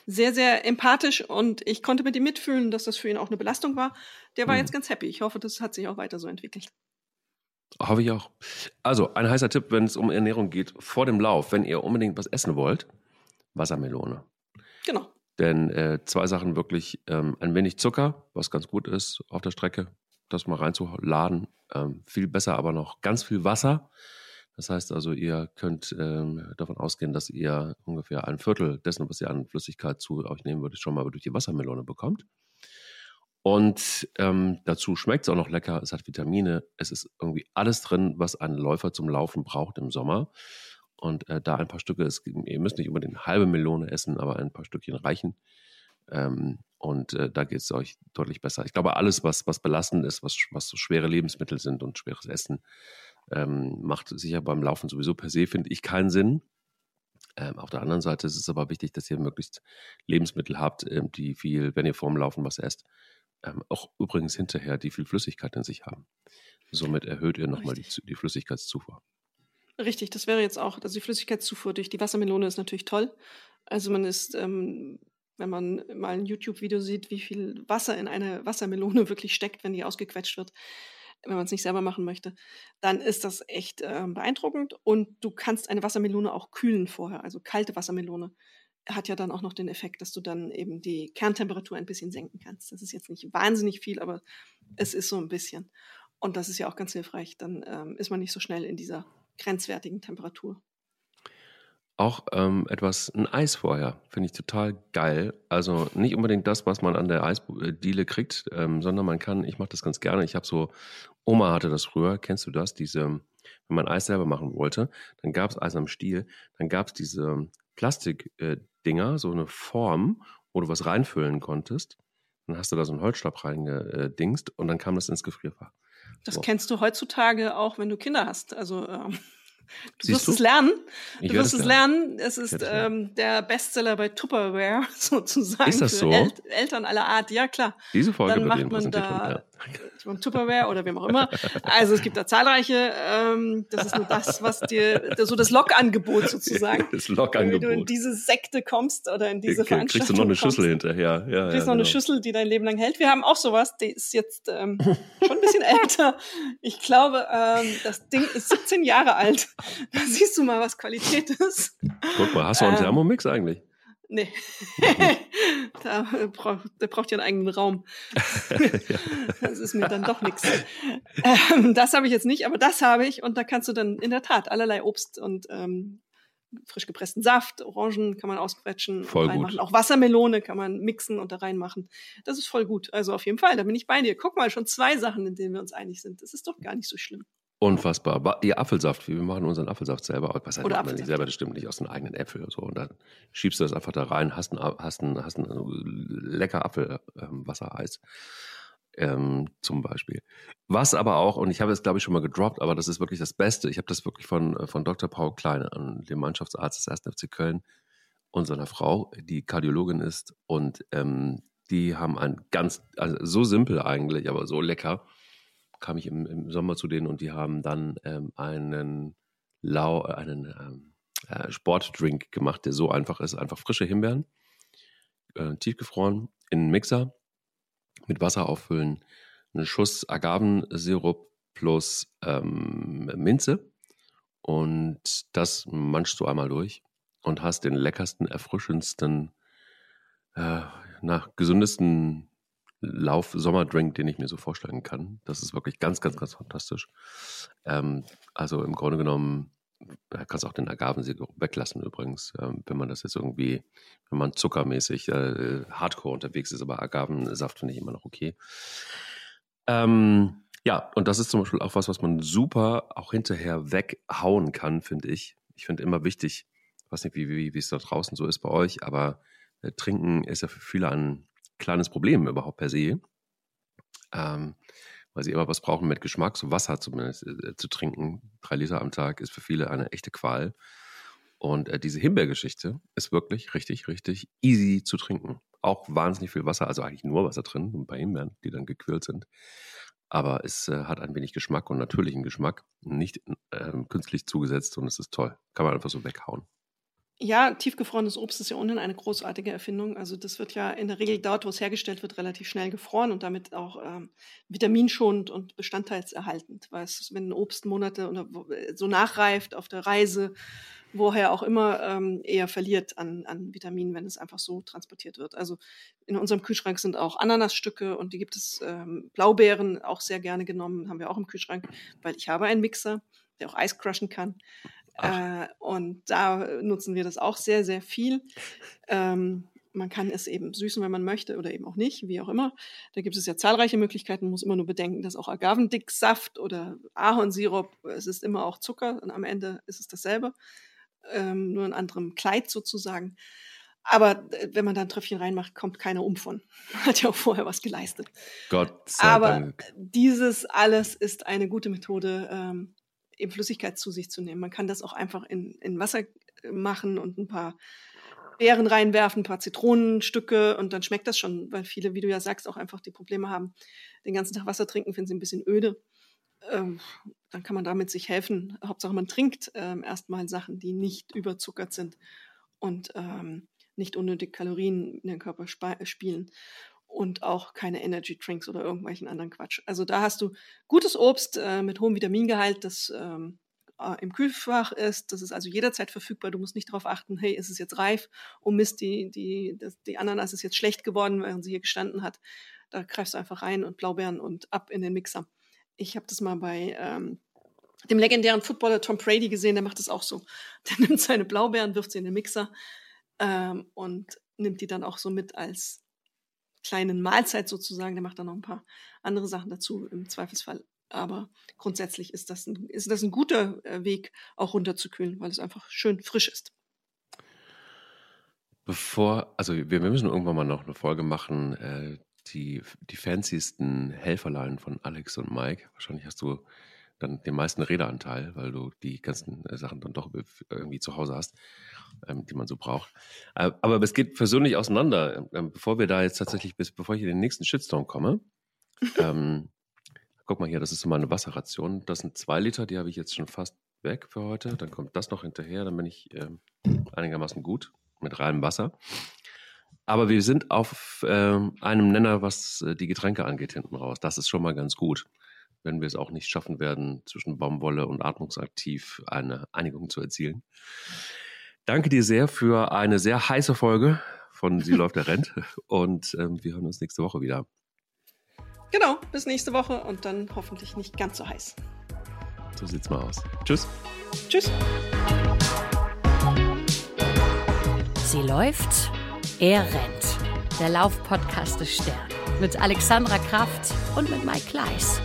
sehr, sehr empathisch und ich konnte mit ihm mitfühlen, dass das für ihn auch eine Belastung war. Der war mhm. jetzt ganz happy. Ich hoffe, das hat sich auch weiter so entwickelt. Hoffe ich auch. Also, ein heißer Tipp, wenn es um Ernährung geht, vor dem Lauf, wenn ihr unbedingt was essen wollt, Wassermelone. Genau. Denn äh, zwei Sachen wirklich, ähm, ein wenig Zucker, was ganz gut ist auf der Strecke, das mal reinzuladen. Ähm, viel besser aber noch ganz viel Wasser. Das heißt also, ihr könnt ähm, davon ausgehen, dass ihr ungefähr ein Viertel dessen, was ihr an Flüssigkeit zu euch nehmen würdet, schon mal durch die Wassermelone bekommt. Und ähm, dazu schmeckt es auch noch lecker. Es hat Vitamine. Es ist irgendwie alles drin, was ein Läufer zum Laufen braucht im Sommer. Und äh, da ein paar Stücke, es, ihr müsst nicht unbedingt eine halbe Melone essen, aber ein paar Stückchen reichen. Ähm, und äh, da geht es euch deutlich besser. Ich glaube, alles, was, was belastend ist, was, was so schwere Lebensmittel sind und schweres Essen, ähm, macht sicher beim Laufen sowieso per se, finde ich, keinen Sinn. Ähm, auf der anderen Seite ist es aber wichtig, dass ihr möglichst Lebensmittel habt, ähm, die viel, wenn ihr vorm Laufen was esst, ähm, auch übrigens hinterher, die viel Flüssigkeit in sich haben. Somit erhöht ihr nochmal die, die Flüssigkeitszufuhr. Richtig, das wäre jetzt auch, also die Flüssigkeitszufuhr durch die Wassermelone ist natürlich toll. Also man ist, ähm, wenn man mal ein YouTube-Video sieht, wie viel Wasser in eine Wassermelone wirklich steckt, wenn die ausgequetscht wird, wenn man es nicht selber machen möchte, dann ist das echt äh, beeindruckend. Und du kannst eine Wassermelone auch kühlen vorher, also kalte Wassermelone hat ja dann auch noch den Effekt, dass du dann eben die Kerntemperatur ein bisschen senken kannst. Das ist jetzt nicht wahnsinnig viel, aber es ist so ein bisschen. Und das ist ja auch ganz hilfreich. Dann ähm, ist man nicht so schnell in dieser grenzwertigen Temperatur. Auch ähm, etwas, ein Eis vorher, finde ich total geil. Also nicht unbedingt das, was man an der Eisdiele kriegt, ähm, sondern man kann, ich mache das ganz gerne, ich habe so, Oma hatte das früher, kennst du das, diese, wenn man Eis selber machen wollte, dann gab es Eis am Stiel, dann gab es diese Plastikdinger, äh, so eine Form, wo du was reinfüllen konntest. Dann hast du da so einen Holzstab reingedingst und dann kam das ins Gefrierfach. Das So. kennst du heutzutage auch, wenn du Kinder hast. Also ähm, du Siehst wirst du? es lernen. Ich Du werde wirst es es lernen. Es ist lernen. ähm, der Bestseller bei Tupperware sozusagen Ist das für so? El Eltern aller Art. Ja klar. Diese Folge Dann macht man da ja. Tupperware oder wem auch immer. Also es gibt da zahlreiche. Ähm, das ist nur das, was dir so das Lokangebot sozusagen. Das Wenn du in diese Sekte kommst oder in diese Kriegst Veranstaltung du noch eine kommst, Schüssel hinterher. Ja, Du kriegst ja, noch eine genau. Schüssel, die dein Leben lang hält. Wir haben auch sowas, die ist jetzt ähm, schon ein bisschen älter. Ich glaube, ähm, das Ding ist 17 Jahre alt. Da siehst du mal, was Qualität ist. Guck mal, hast du einen Ähm, Thermomix eigentlich? Nee. da äh, braucht, der braucht ja einen eigenen Raum. Das ist mir dann doch nichts. Ähm, das habe ich jetzt nicht, aber das habe ich. Und da kannst du dann in der Tat allerlei Obst und ähm, frisch gepressten Saft, Orangen kann man ausquetschen, Voll und gut. reinmachen. Auch Wassermelone kann man mixen und da reinmachen. Das ist voll gut. Also auf jeden Fall, da bin ich bei dir. Guck mal, schon zwei Sachen, in denen wir uns einig sind. Das ist doch gar nicht so schlimm. Unfassbar. Ihr Apfelsaft, wir machen unseren Apfelsaft selber. Was heißt, Oder man nicht Apfelsaft. selber, das stimmt nicht aus den eigenen Äpfeln so. Und dann schiebst du das einfach da rein, hast ein, hast ein, hast ein lecker Apfelwassereis. Ähm, zum Beispiel. Was aber auch, und ich habe es glaube ich schon mal gedroppt, aber das ist wirklich das Beste. Ich habe das wirklich von, äh, von Dr. Paul Kleine, an dem Mannschaftsarzt des 1. FC Köln und seiner Frau, die Kardiologin ist. Und ähm, die haben ein ganz, also so simpel eigentlich, aber so lecker kam ich im, im Sommer zu denen und die haben dann ähm, einen Lau, äh, einen ähm, äh, Sportdrink gemacht, der so einfach ist. Einfach frische Himbeeren, äh, tiefgefroren, in einen Mixer, mit Wasser auffüllen, einen Schuss Agavensirup plus ähm, Minze und das manchst du einmal durch und hast den leckersten, erfrischendsten, äh, na, gesündesten Lauf-Sommerdrink, den ich mir so vorstellen kann. Das ist wirklich ganz, ganz, ganz fantastisch. Ähm, also im Grunde genommen äh, kannst auch den Agavensirup weglassen übrigens, ähm, wenn man das jetzt irgendwie, wenn man zuckermäßig äh, hardcore unterwegs ist, aber Agavensaft finde ich immer noch okay. Ähm, ja, und das ist zum Beispiel auch was, was man super auch hinterher weghauen kann, finde ich. Ich finde immer wichtig, ich weiß nicht, wie, wie, wie es da draußen so ist bei euch, aber äh, Trinken ist ja für viele ein kleines Problem überhaupt per se. Ähm, weil sie immer was brauchen mit Geschmack, so Wasser zumindest äh, zu trinken. Drei Liter am Tag ist für viele eine echte Qual. Und äh, diese Himbeergeschichte ist wirklich richtig, richtig easy zu trinken. Auch wahnsinnig viel Wasser, also eigentlich nur Wasser drin, ein paar Himbeeren, die dann gequillt sind. Aber es äh, hat ein wenig Geschmack und natürlichen Geschmack, nicht ähm, künstlich zugesetzt und es ist toll. Kann man einfach so weghauen. Ja, tiefgefrorenes Obst ist ja ohnehin eine großartige Erfindung. Also das wird ja in der Regel dort, wo es hergestellt wird, relativ schnell gefroren und damit auch ähm, vitaminschonend und bestandteilserhaltend. Weil es, wenn ein Obst Monate oder äh, so nachreift auf der Reise, woher auch immer, ähm, eher verliert an, an Vitaminen, wenn es einfach so transportiert wird. Also in unserem Kühlschrank sind auch Ananasstücke und die gibt es ähm, Blaubeeren auch sehr gerne genommen, haben wir auch im Kühlschrank, weil ich habe einen Mixer, der auch Eis crushen kann. Äh, und da nutzen wir das auch sehr, sehr viel. Ähm, man kann es eben süßen, wenn man möchte oder eben auch nicht, wie auch immer. Da gibt es ja zahlreiche Möglichkeiten. Man muss immer nur bedenken, dass auch Agavendicksaft oder Ahornsirup, es ist immer auch Zucker und am Ende ist es dasselbe, ähm, nur in anderem Kleid sozusagen. Aber äh, wenn man da ein Tröpfchen reinmacht, kommt keiner um von. Hat ja auch vorher was geleistet. Gott sei Aber Dank. dieses alles ist eine gute Methode, ähm, eben Flüssigkeit zu sich zu nehmen. Man kann das auch einfach in, in Wasser äh, machen und ein paar Beeren reinwerfen, ein paar Zitronenstücke und dann schmeckt das schon, weil viele, wie du ja sagst, auch einfach die Probleme haben, den ganzen Tag Wasser trinken, finden sie ein bisschen öde. Ähm, dann kann man damit sich helfen. Hauptsache, man trinkt ähm, erstmal Sachen, die nicht überzuckert sind und ähm, nicht unnötig Kalorien in den Körper spielen und auch keine Energy Drinks oder irgendwelchen anderen Quatsch. Also da hast du gutes Obst äh, mit hohem Vitamingehalt, das ähm, äh, im Kühlfach ist. Das ist also jederzeit verfügbar. Du musst nicht darauf achten, hey, ist es jetzt reif? Oh Mist, die, die, das, die Ananas ist jetzt schlecht geworden, während sie hier gestanden hat. Da greifst du einfach rein und Blaubeeren und ab in den Mixer. Ich habe das mal bei ähm, dem legendären Footballer Tom Brady gesehen, der macht das auch so. Der nimmt seine Blaubeeren, wirft sie in den Mixer ähm, und nimmt die dann auch so mit als kleinen Mahlzeit sozusagen. Der macht dann noch ein paar andere Sachen dazu im Zweifelsfall. Aber grundsätzlich ist das ein, ist das ein guter äh, Weg, auch runterzukühlen, weil es einfach schön frisch ist. Bevor, also wir, müssen irgendwann mal noch eine Folge machen, äh, die, die fancysten Helferlein von Alex und Mike. Wahrscheinlich hast du dann den meisten Redeanteil, weil du die ganzen äh, Sachen dann doch irgendwie zu Hause hast, ähm, die man so braucht. Äh, aber es geht persönlich auseinander. Ähm, bevor wir da jetzt tatsächlich, bis, bevor ich in den nächsten Shitstorm komme, ähm, guck mal hier, das ist so meine Wasserration. Das sind zwei Liter, die habe ich jetzt schon fast weg für heute. Dann kommt das noch hinterher, dann bin ich ähm, einigermaßen gut mit reinem Wasser. Aber wir sind auf ähm, einem Nenner, was äh, die Getränke angeht, hinten raus. Das ist schon mal ganz gut wenn wir es auch nicht schaffen werden, zwischen Baumwolle und Atmungsaktiv eine Einigung zu erzielen. Danke dir sehr für eine sehr heiße Folge von Sie läuft der Rent und ähm, wir hören uns nächste Woche wieder. Genau, bis nächste Woche und dann hoffentlich nicht ganz so heiß. So sieht's mal aus. Tschüss. Tschüss. Sie läuft, er rennt. Der Laufpodcast des Stern mit Alexandra Kraft und mit Mike Kleiss.